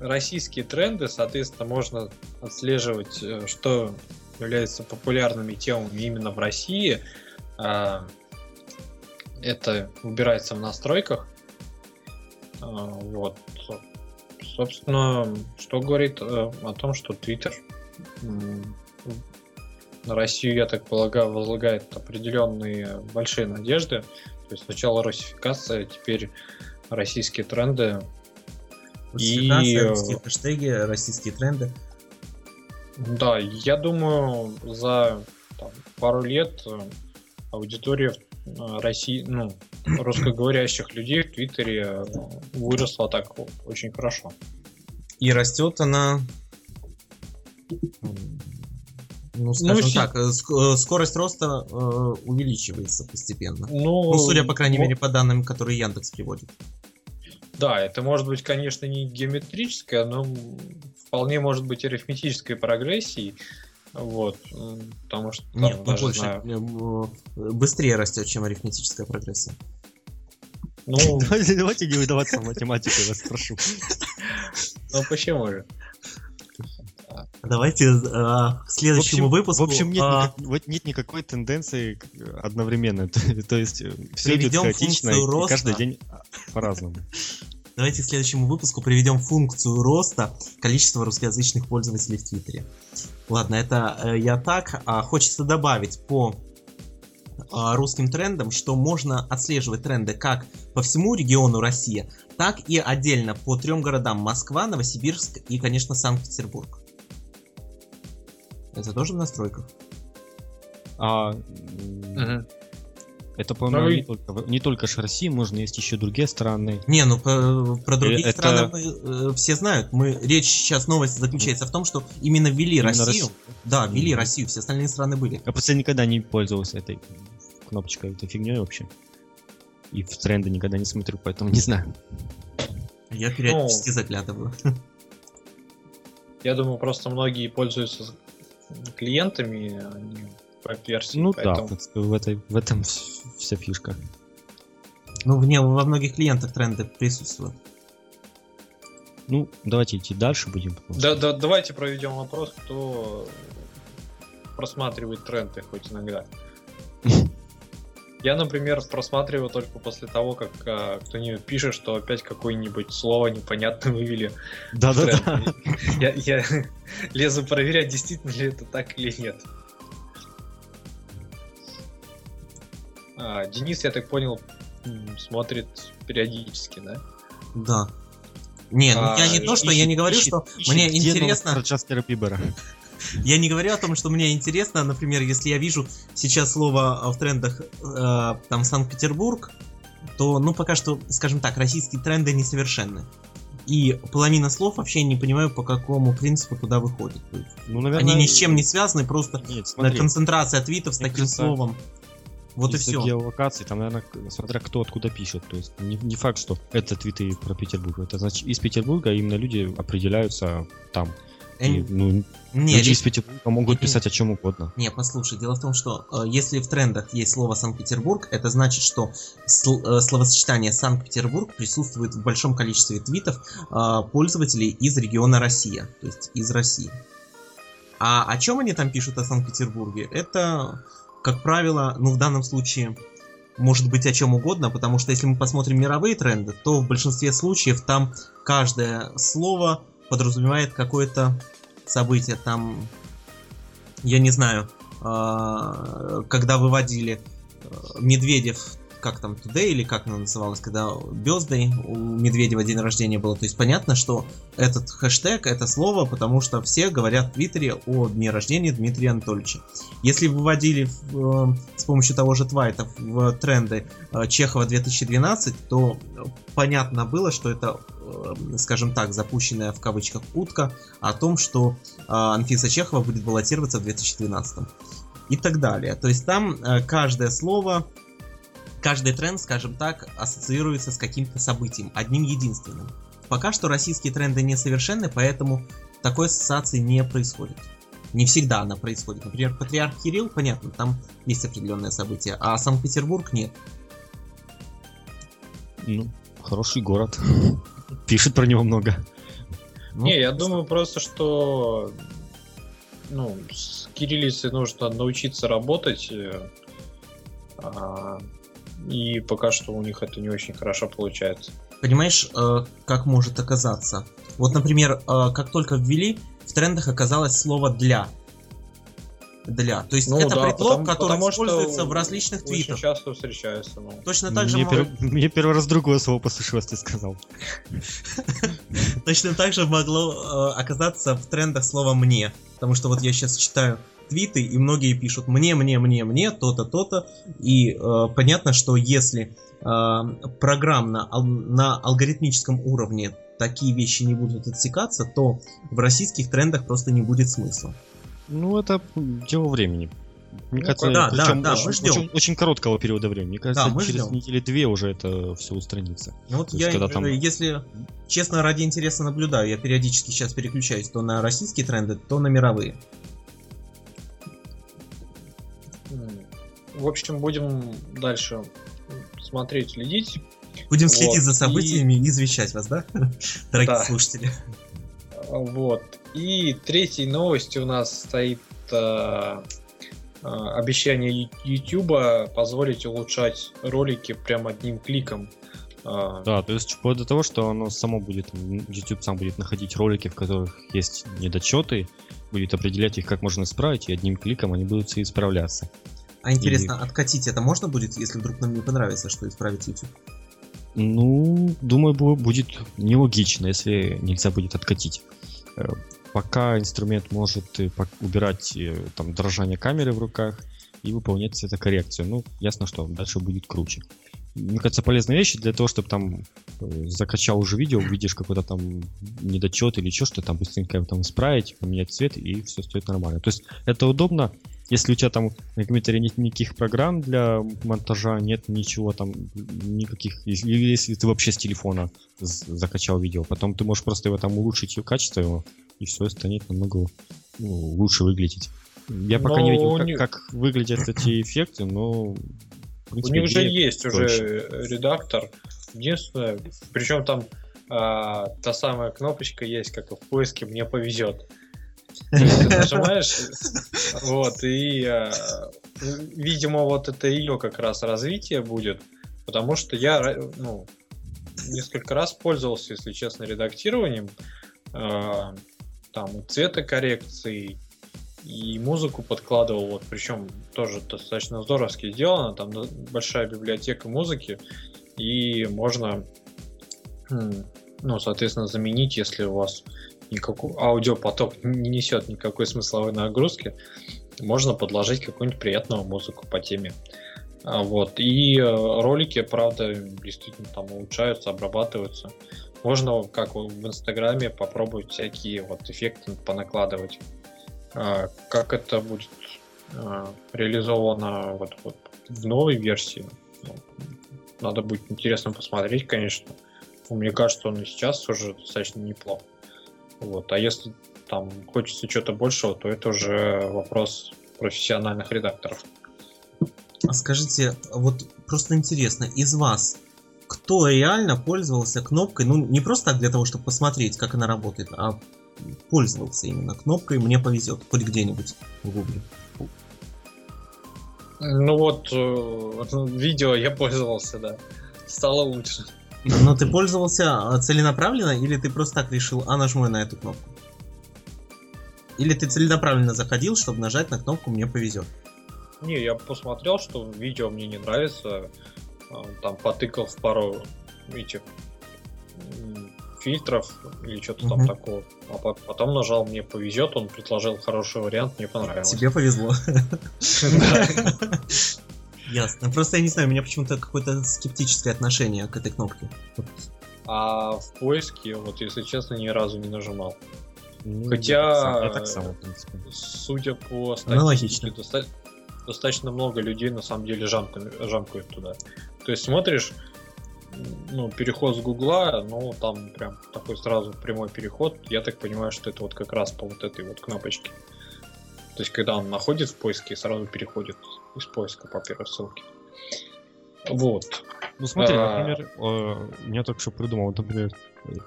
российские тренды, соответственно, можно отслеживать, что является популярными темами именно в России. Это выбирается в настройках. А, вот. Собственно, что говорит э, о том, что Twitter на Россию, я так полагаю, возлагает определенные большие надежды. То есть сначала русификация, теперь российские тренды. и... русские хэштеги, российские тренды. Да, я думаю, за там, пару лет э, аудитория э, России, ну, русскоговорящих людей в Твиттере э, выросла так очень хорошо. И растет она, ну, скажем Ну, так, э, э, скорость роста э, увеличивается постепенно. Ну, Ну, судя, по крайней мо- мере, по данным, которые Яндекс приводит. Да, это может быть, конечно, не геометрическая, но вполне может быть арифметической прогрессией. Вот, потому что там, Нет, ну, даже больше, знаю, э, э, быстрее растет, чем арифметическая прогрессия. ну, Давайте, давайте не выдаваться в математику, я вас прошу. ну почему же? Давайте э, к В следующему общем, выпуску в общем нет, а, никак- вот нет никакой тенденции одновременно. То, то есть все идет хаотично, и роста. каждый день а, по-разному. Давайте к следующему выпуску приведем функцию роста количества русскоязычных пользователей в Твиттере. Ладно, это э, я так. А хочется добавить по а, русским трендам, что можно отслеживать тренды как по всему региону России, так и отдельно по трем городам Москва, Новосибирск и, конечно, Санкт-Петербург. Это тоже в настройках. А, Мгм. Это, по-моему, Ну и- не только, не только ж Россия, можно есть еще другие страны. Не, ну по- про другие это- страны мы, э, все знают. Мы речь сейчас новость заключается в том, что именно ввели Именно Россию. Россию. Да, ввели Мгм. Россию, все остальные страны были. Я просто никогда не пользовался этой кнопочкой, этой фигней вообще. И в тренды никогда не смотрю, поэтому не знаю. Я периодически заглядываю. Я думаю, просто многие пользуются клиентами, а не веб-версией. Ну да, поэтому- в принципе, в, этой, в этом вс- вся фишка. Ну, вне, во многих клиентах тренды присутствуют. Ну, давайте идти дальше будем. Да, да, давайте проведем вопрос, кто просматривает тренды хоть иногда. Я, например, просматриваю только после того, как а, кто-нибудь пишет, что опять какое-нибудь слово непонятное вывели. в Да-да-да. Я, я лезу проверять, действительно ли это так или нет. А, Денис, я так понял, смотрит периодически, да? Да. Не, ну А, я не то, что я не говорю, Ищет- что ищет, мне интересно. Про Джастера Бибера. Я не говорю о том, что мне интересно, например, если я вижу сейчас слово а, в трендах э, там Санкт-Петербург, то, ну, пока что, скажем так, российские тренды несовершенны. И половина слов вообще не понимаю, по какому принципу туда выходит. Ну, наверное... Они ни с чем не связаны, просто Нет, на смотри, концентрация твитов с таким кажется, словом. Вот и все. геолокации, там, наверное, смотря кто откуда пишет. То есть не, не факт, что это твиты про Петербург. Это значит, из Петербурга именно люди определяются там. И, ну, Не, люди из Петербурга могут Мгм. писать о чем угодно. Не, послушай, дело в том, что э, если в трендах есть слово Санкт-Петербург, это значит, что сл- э, словосочетание Санкт-Петербург присутствует в большом количестве твитов э, пользователей из региона Россия, то есть из России. А о чем они там пишут о Санкт-Петербурге? Это, как правило, ну в данном случае может быть о чем угодно, потому что если мы посмотрим мировые тренды, то в большинстве случаев там каждое слово подразумевает какое-то событие. Там я не знаю, а, когда выводили э, Медведев, как там, Today или как она называлась, когда Бездой у Медведева день рождения было. То есть понятно, что этот хэштег, это слово, потому что все говорят в Твиттере о дне рождения Дмитрия Анатольевича. Если выводили в, э, с помощью того же Твайта в тренды э, Чехова 2012, то понятно было, что это, э, скажем так, запущенная в кавычках утка о том, что Анфиса Чехова будет баллотироваться в 2012 и так далее. То есть там каждое слово, каждый тренд, скажем так, ассоциируется с каким-то событием, одним единственным. Пока что российские тренды несовершенны, поэтому такой ассоциации не происходит. Не всегда она происходит. Например, Патриарх Кирилл, понятно, там есть определенное событие, а Санкт-Петербург нет. Ну, хороший город. Пишет про него много. Ну, Не, я думаю просто, что ну, с кириллицей нужно научиться работать. э, а, И пока что у них это не очень хорошо получается. Понимаешь, э, как может оказаться? Вот, например, э, как только ввели, в трендах оказалось слово «для». для. То есть Ну это да, предлог, потому- который потому используется в различных Очень твитах. часто встречается. Ну. Точно так же Мне, мо- пер- мне первый раз другое слово послышалось, ты сказал. Точно так же могло э, оказаться в трендах слово «мне». Потому что вот я сейчас читаю твиты, и многие пишут «мне, мне, мне, мне», то-то, то-то. И э, понятно, что если э, программно, ал- на алгоритмическом уровне такие вещи не будут отсекаться, то в российских трендах просто не будет смысла. Ну, это дело времени. Мне Ну, кажется, да, да, причем да, очень, мы ждем. очень- очень короткого периода времени. Мне кажется, Да, мы через ждем. недели две уже это все устранится. Ну вот То есть, я, когда там- э, если честно, ради интереса наблюдаю, я периодически сейчас переключаюсь то на российские тренды, то на мировые. В общем, будем дальше смотреть, следить. Будем Вот, следить за и- событиями и извещать вас, да, дорогие Да. слушатели? Вот. И третьей новостью у нас стоит э, э, обещание YouTube позволить улучшать ролики прям одним кликом. Э, Да, то есть вплоть до того, что оно само будет, YouTube сам будет находить ролики, в которых есть недочеты, будет определять их, как можно исправить, и одним кликом они будут все исправляться. А интересно, откатить это можно будет, если вдруг нам не понравится, что исправить YouTube? Ну, думаю, бу- будет нелогично, если нельзя будет откатить. Э, Пока инструмент может э, убирать э, там дрожание камеры в руках и выполнять цветокоррекцию. Ну, ясно, что дальше будет круче. Мне кажется, полезная вещь для того, чтобы там закачал уже видео, увидишь какой-то там недочет или еще что-то, там быстренько там исправить, поменять цвет, и все стоит нормально. То есть это удобно, если у тебя там на компьютере нет никаких программ для монтажа, нет ничего там, никаких, если, если ты вообще с телефона закачал видео, потом ты можешь просто его там улучшить его качество его, и все станет намного ну, лучше выглядеть. Я пока не Ну, видел, как, них- как выглядят эти эффекты, но... в У принципе, них же идея есть уже проще. редактор. Единственное, причем там а, та самая кнопочка есть, как и в поиске «Мне повезет». Нажимаешь, вот, и, а, видимо, вот это ее как раз развитие будет, потому что я, ра- ну, несколько раз пользовался, если честно, редактированием, а, там, и цветокоррекцией, и музыку подкладывал, вот, причем тоже достаточно здоровски сделано, там до- большая библиотека музыки, и можно, ну, соответственно, заменить, если у вас никакой аудиопоток не несет никакой смысловой нагрузки, можно подложить какую-нибудь приятную музыку по теме. А, Вот. И э, ролики, правда, действительно там улучшаются, обрабатываются. Можно, как в Инстаграме, попробовать всякие вот эффекты понакладывать. А, Как это будет а, реализовано вот, в новой версии, ну, надо будет интересно посмотреть, конечно. Мне кажется, он и сейчас уже достаточно неплох. Вот. А если там хочется чего-то большего, то это уже вопрос профессиональных редакторов. А скажите, вот просто интересно, из вас кто реально пользовался кнопкой, ну не просто так для того, чтобы посмотреть, как она работает, а пользовался именно кнопкой «Мне повезет» хоть где-нибудь в гугле? Ну вот, э, видео я пользовался, да. Стало лучше. Но ты пользовался а, целенаправленно или ты просто так решил, а нажму на эту кнопку? Или ты целенаправленно заходил, чтобы нажать на кнопку «Мне повезет»? Не, я посмотрел, что видео мне не нравится. а, Там потыкал в пару этих фильтров или что-то там Мгм. такого. А по- потом нажал «Мне повезет», он предложил хороший вариант, мне понравилось. Тебе повезло. Ясно. Просто я не знаю, у меня почему-то какое-то скептическое отношение к этой кнопке. Вот А в поиске, вот если честно, ни разу не нажимал. Ну, Хотя- я так сам- Я так само, в принципе. Судя по Аналогично. статистике, доста- достаточно много людей на самом деле жамками- жамкают туда. То есть смотришь, ну, переход с Гугла, ну, там прям такой сразу прямой переход. Я так понимаю, что это вот как раз по вот этой вот кнопочке. То есть, когда он находит в поиске, сразу переходит из поиска по первой ссылке. Вот. Ну смотри, А. например, э, я только что придумал, вот, например,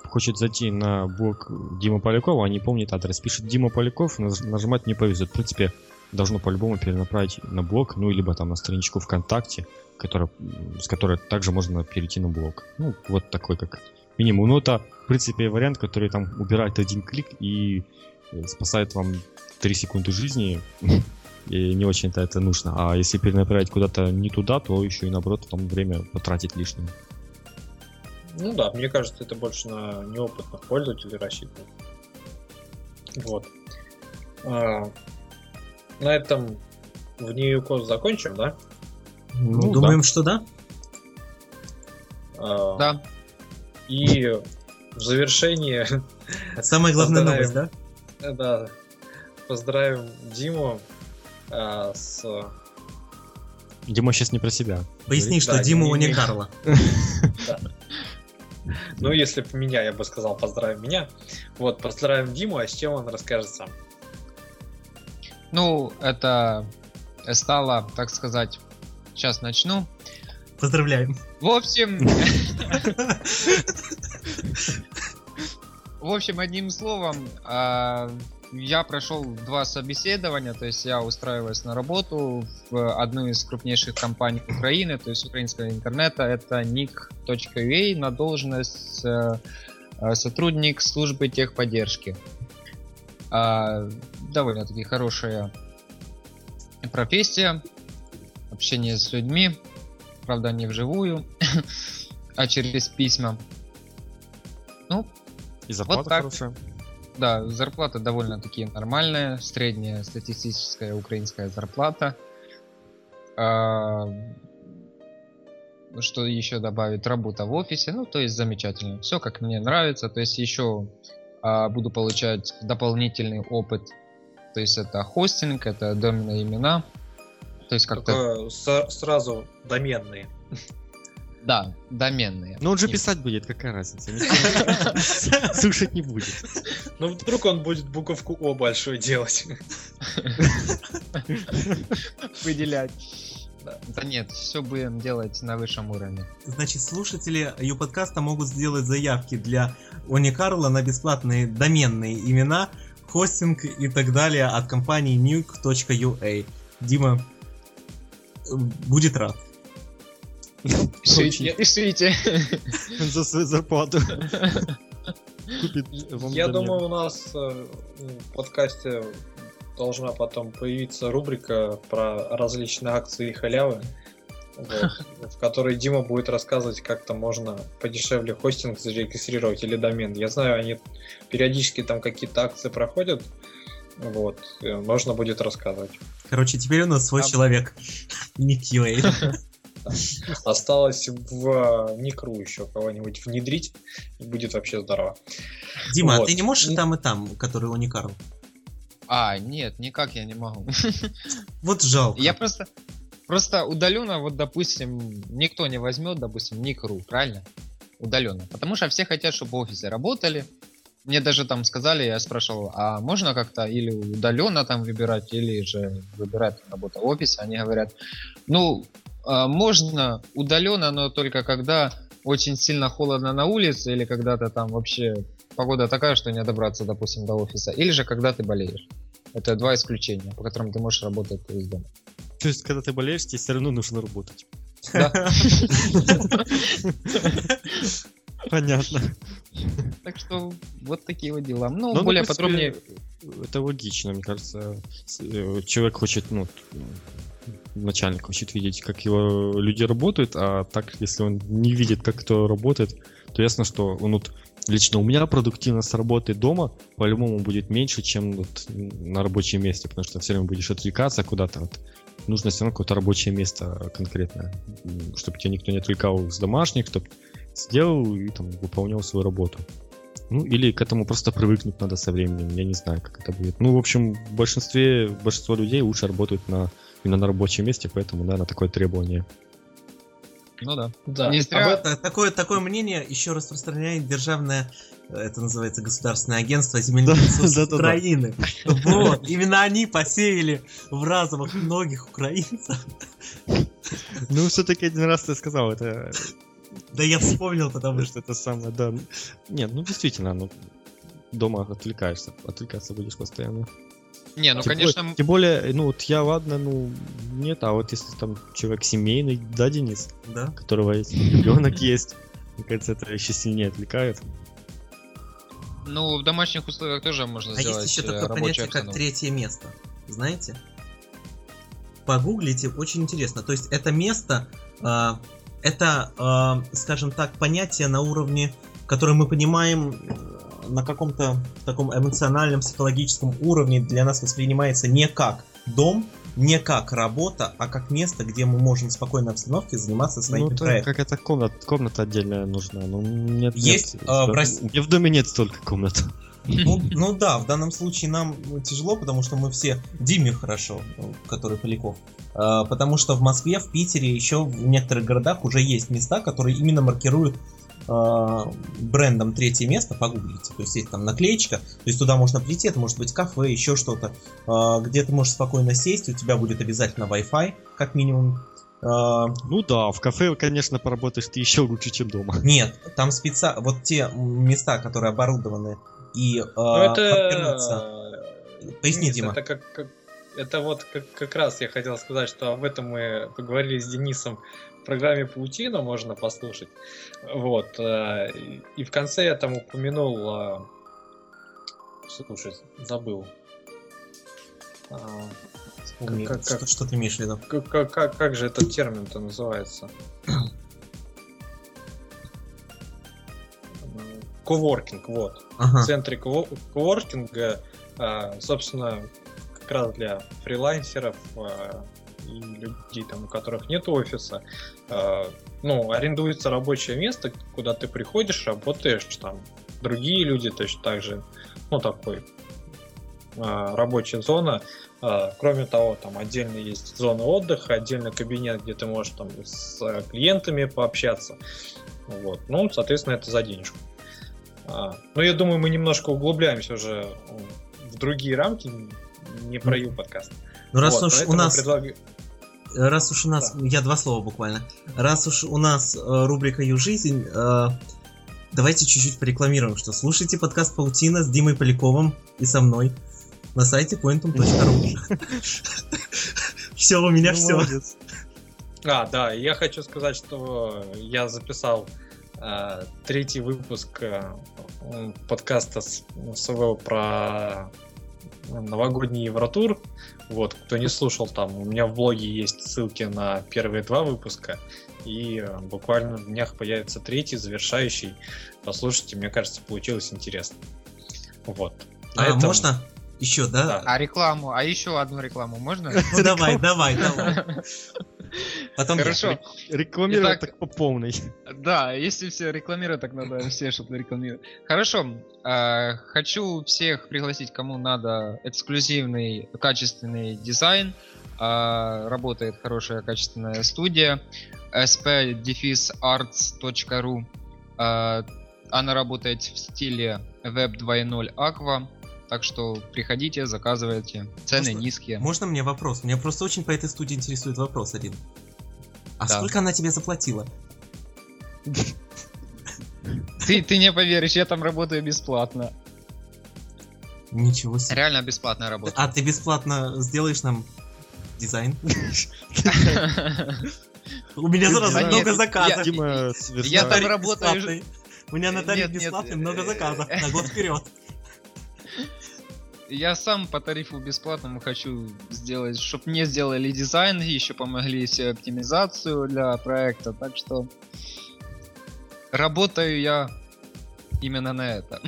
хочет зайти на блог Дима Полякова, а не помнит адрес. Пишет Дима Поляков, наж- нажимать не повезет. В принципе, должно по-любому перенаправить на блог, ну, либо там на страничку ВКонтакте, которая, с которой также можно перейти на блог. Ну, вот такой как минимум. Ну, это, в принципе, вариант, который там убирает один клик и э, спасает вам 3 секунды жизни. и не очень-то это нужно. А если перенаправить куда-то не туда, то еще и наоборот там время потратить лишнее. Ну да, мне кажется, это больше на неопытных пользователей рассчитано. Вот. А, на этом в Code закончим, да? Ну, Думаем, что да? А, Да. И в завершение, главная Поздравим. новость, да? да, поздравим Диму а, с... Дима сейчас не про себя. Поясни, Да, что Дима не- не не- Карла. Ну, если бы меня, я бы сказал, поздравим меня. Вот, поздравим Диму, а с чем он расскажет сам. Ну, это стало, так сказать, сейчас начну. Поздравляем. В общем, в общем, одним словом, а, я прошел два собеседования, то есть я устраиваюсь на работу в одну из крупнейших компаний Украины, то есть украинского интернета, это ник.ua на должность э, э, сотрудник службы техподдержки. А, Довольно-таки хорошая профессия, общение с людьми, правда не вживую, а через письма. Ну, И зарплата так. хорошая. Да, зарплата довольно-таки нормальная, средняя статистическая украинская зарплата. А, Что еще добавить? Работа в офисе, ну, то есть замечательно. Все как мне нравится, то есть еще а, буду получать дополнительный опыт. То есть это хостинг, это доменные имена. То есть как-то... Только сразу доменные. Да, доменные. Ну он же писать будет, какая разница? Слушать не будет. Ну, вдруг он будет буковку О большой делать. выделять. Да. да нет, все будем делать на высшем уровне. Значит, слушатели ее подкаста могут сделать заявки для Они Карла на бесплатные доменные имена, хостинг и так далее от компании nuke.ua. Дима э, будет рад. Пишите, пишите. За свою зарплату. Я думаю, у нас э, в подкасте должна потом появиться рубрика про различные акции и халявы, вот, в которой Дима будет рассказывать, как там можно подешевле хостинг зарегистрировать или домен. Я знаю, они периодически там какие-то акции проходят, вот, э, можно будет рассказывать. Короче, теперь у нас свой А- человек. Не QA. Осталось в Никру еще кого-нибудь внедрить, и будет вообще здорово. Дима, а Вот. ты не можешь и там, и там, который Они Карл? А, нет, никак я не могу. Вот жалко. Я просто, просто удаленно, вот, допустим, никто не возьмет, допустим, Никру, правильно? Удаленно. Потому что все хотят, чтобы в офисе работали. Мне даже там сказали, я спрашивал, а можно как-то или удаленно там выбирать, или же выбирать работу в офисе. Они говорят, ну, а, можно удаленно, но только когда очень сильно холодно на улице, или когда-то там вообще погода такая, что не добраться, допустим, до офиса, или же когда ты болеешь. Это два исключения, по которым ты можешь работать из дома. То есть, когда ты болеешь, тебе все равно нужно работать. Понятно. Так что вот такие вот дела. Ну, Ну, более в принципе, подробнее. Это логично, мне кажется. Э, Человек хочет, ну, начальник хочет видеть, как его люди работают, а так, если он не видит, как кто работает, то ясно, что он вот лично у меня продуктивность работы дома по-любому будет меньше, чем вот на рабочем месте, потому что все время будешь отвлекаться куда-то. Вот. Нужно все равно какое-то рабочее место конкретное, чтобы тебя никто не отвлекал с домашних, чтобы сделал и там выполнял свою работу. Ну, или к этому просто привыкнуть надо со временем. Я не знаю, как это будет. Ну, в общем, в большинстве, большинство людей лучше работают на, именно на рабочем месте, поэтому, наверное, такое требование. Ну да. Да. Не Об зря- этом- Та- Такое, такое мнение еще распространяет державное, э, это называется государственное агентство земельных ресурсов. Украины. Вот, именно они посеяли в разумах многих украинцев. Ну, все-таки один раз ты сказал, это, Да я вспомнил, потому что что это самое, да. Нет, ну, действительно, ну, дома отвлекаешься, отвлекаться будешь постоянно. Не, ну Тем конечно, более- Тем более, ну, вот я, ладно, ну, нет, а вот если там человек семейный, да, Денис, да. у которого есть ребенок есть, мне кажется, это еще сильнее отвлекает. ну в домашних условиях тоже можно А сделать есть еще э, такое понятие, как третье место. Знаете? погуглите, очень интересно. То есть это место, э, это, э, скажем так, понятие на уровне, которое мы понимаем на каком-то таком эмоциональном, психологическом уровне для нас воспринимается не как дом, не как работа, а как место, где мы можем в спокойной обстановке заниматься своими Ну, проектами. какая-то комната, комната отдельная нужна. Ну, нет, Есть, нет, а, в в- России- Мне в доме нет столько комнат. Ну, ну да, в данном случае нам тяжело, потому что мы все Диме хорошо, ну, который Поляков. А, Потому что в Москве, в Питере, еще в некоторых городах уже есть места, которые именно маркируют брендом третье место, погуглите. То есть есть там наклеечка, то есть туда можно прийти, это может быть кафе, еще что-то, а, где ты можешь спокойно сесть, у тебя будет обязательно Wi-Fi, как минимум. А, Ну да, в кафе, конечно, поработаешь ты еще лучше, чем дома. Нет, там спеца... Вот те места, которые оборудованы и Ну, это... Поясни, Денис, Дима. Это, как, как- это вот как, как раз я хотел сказать, что об этом мы поговорили с Денисом программе «Паутина», можно послушать. Вот. э, и- в конце я там упомянул... э, Слушай, забыл. А, Вспомни, как- как- что, ты имеешь в виду? Как, как, как, как же этот термин-то называется? Коворкинг, вот. в Ага. центре кво- коворкинга, а, собственно, как раз для фрилансеров а, и людей, там, у которых нет офиса, а, ну, арендуется рабочее место, куда ты приходишь, работаешь, там, другие люди точно так же, ну, такой а, рабочая зона. А, Кроме того, там отдельно есть зона отдыха, отдельно кабинет, где ты можешь там с э, клиентами пообщаться. Вот. Ну, соответственно, это за денежку. А, Ну, я думаю, мы немножко углубляемся уже в другие рамки, не про Ю подкаст. Ну раз Вот, уж у нас, предлагаю- раз уж у нас, я два слова буквально. Раз уж у нас э, рубрика Ю жизнь, э, давайте чуть-чуть порекламируем, что слушайте подкаст Паутина с Димой Поляковым и со мной на сайте pointum.ru. Все, у меня Ну, все. А, да, я хочу сказать, что я записал э, третий выпуск э, подкаста с- своего про новогодний Евротур. Вот, кто не слушал, там у меня в блоге есть ссылки на первые два выпуска. И э, буквально в днях появится третий, завершающий. Послушайте, мне кажется, получилось интересно. Вот. На А, этом- можно? Еще, да? Да. А рекламу, а еще одну рекламу можно? Ну давай, давай, давай. Потом я. Хорошо. Рекламировать Итак, так по полной. Да, если все рекламируют, так надо все что-то рекламировать. Хорошо, э, хочу всех пригласить, кому надо эксклюзивный, качественный дизайн. Э, работает хорошая качественная студия sp-arts.ru Э, Она работает в стиле Web 2.0 Aqua. Так что приходите, заказывайте. Цены Можно- низкие. Можно мне вопрос? Меня просто очень по этой студии интересует вопрос один. А Да. сколько она тебе заплатила? Ты, ты не поверишь, я там работаю бесплатно. Ничего себе. Реально бесплатная работа. А ты бесплатно сделаешь нам дизайн? У меня сразу много заказов. Дима, я там работаю. У меня на тариф бесплатный э, много заказов на год вперед. Я сам по тарифу бесплатному хочу сделать, чтобы мне сделали дизайн, еще помогли все оптимизацию для проекта, так что работаю я именно на это.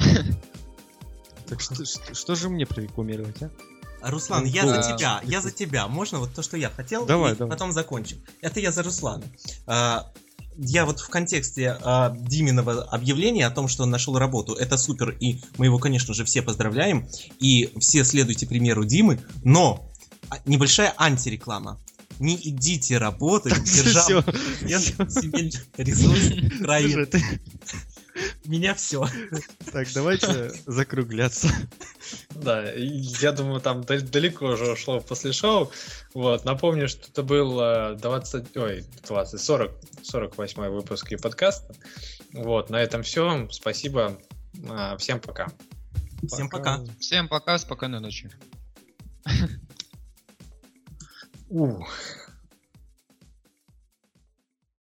Так что, что- что же мне прорекламировать, а? Руслан, я за тебя, я за тебя. Можно вот то, что я хотел, Давай, и давай. потом закончим. Это я за Руслана. А, Я вот в контексте а, Диминого объявления о том, что он нашел работу, это супер, и мы его, конечно же, все поздравляем, и все следуйте примеру Димы, но а, небольшая антиреклама. Не идите работать, держав я себе рисунок Меня все. Так, давайте закругляться. Да, я думаю, там дал- далеко уже ушло после шоу. Вот, напомню, что это был э, 20, ой, 20, 40, 48 выпуск и подкаста. Вот, на этом все. Спасибо. А, Всем пока. Всем пока. Всем пока, спокойной ночи. Ух.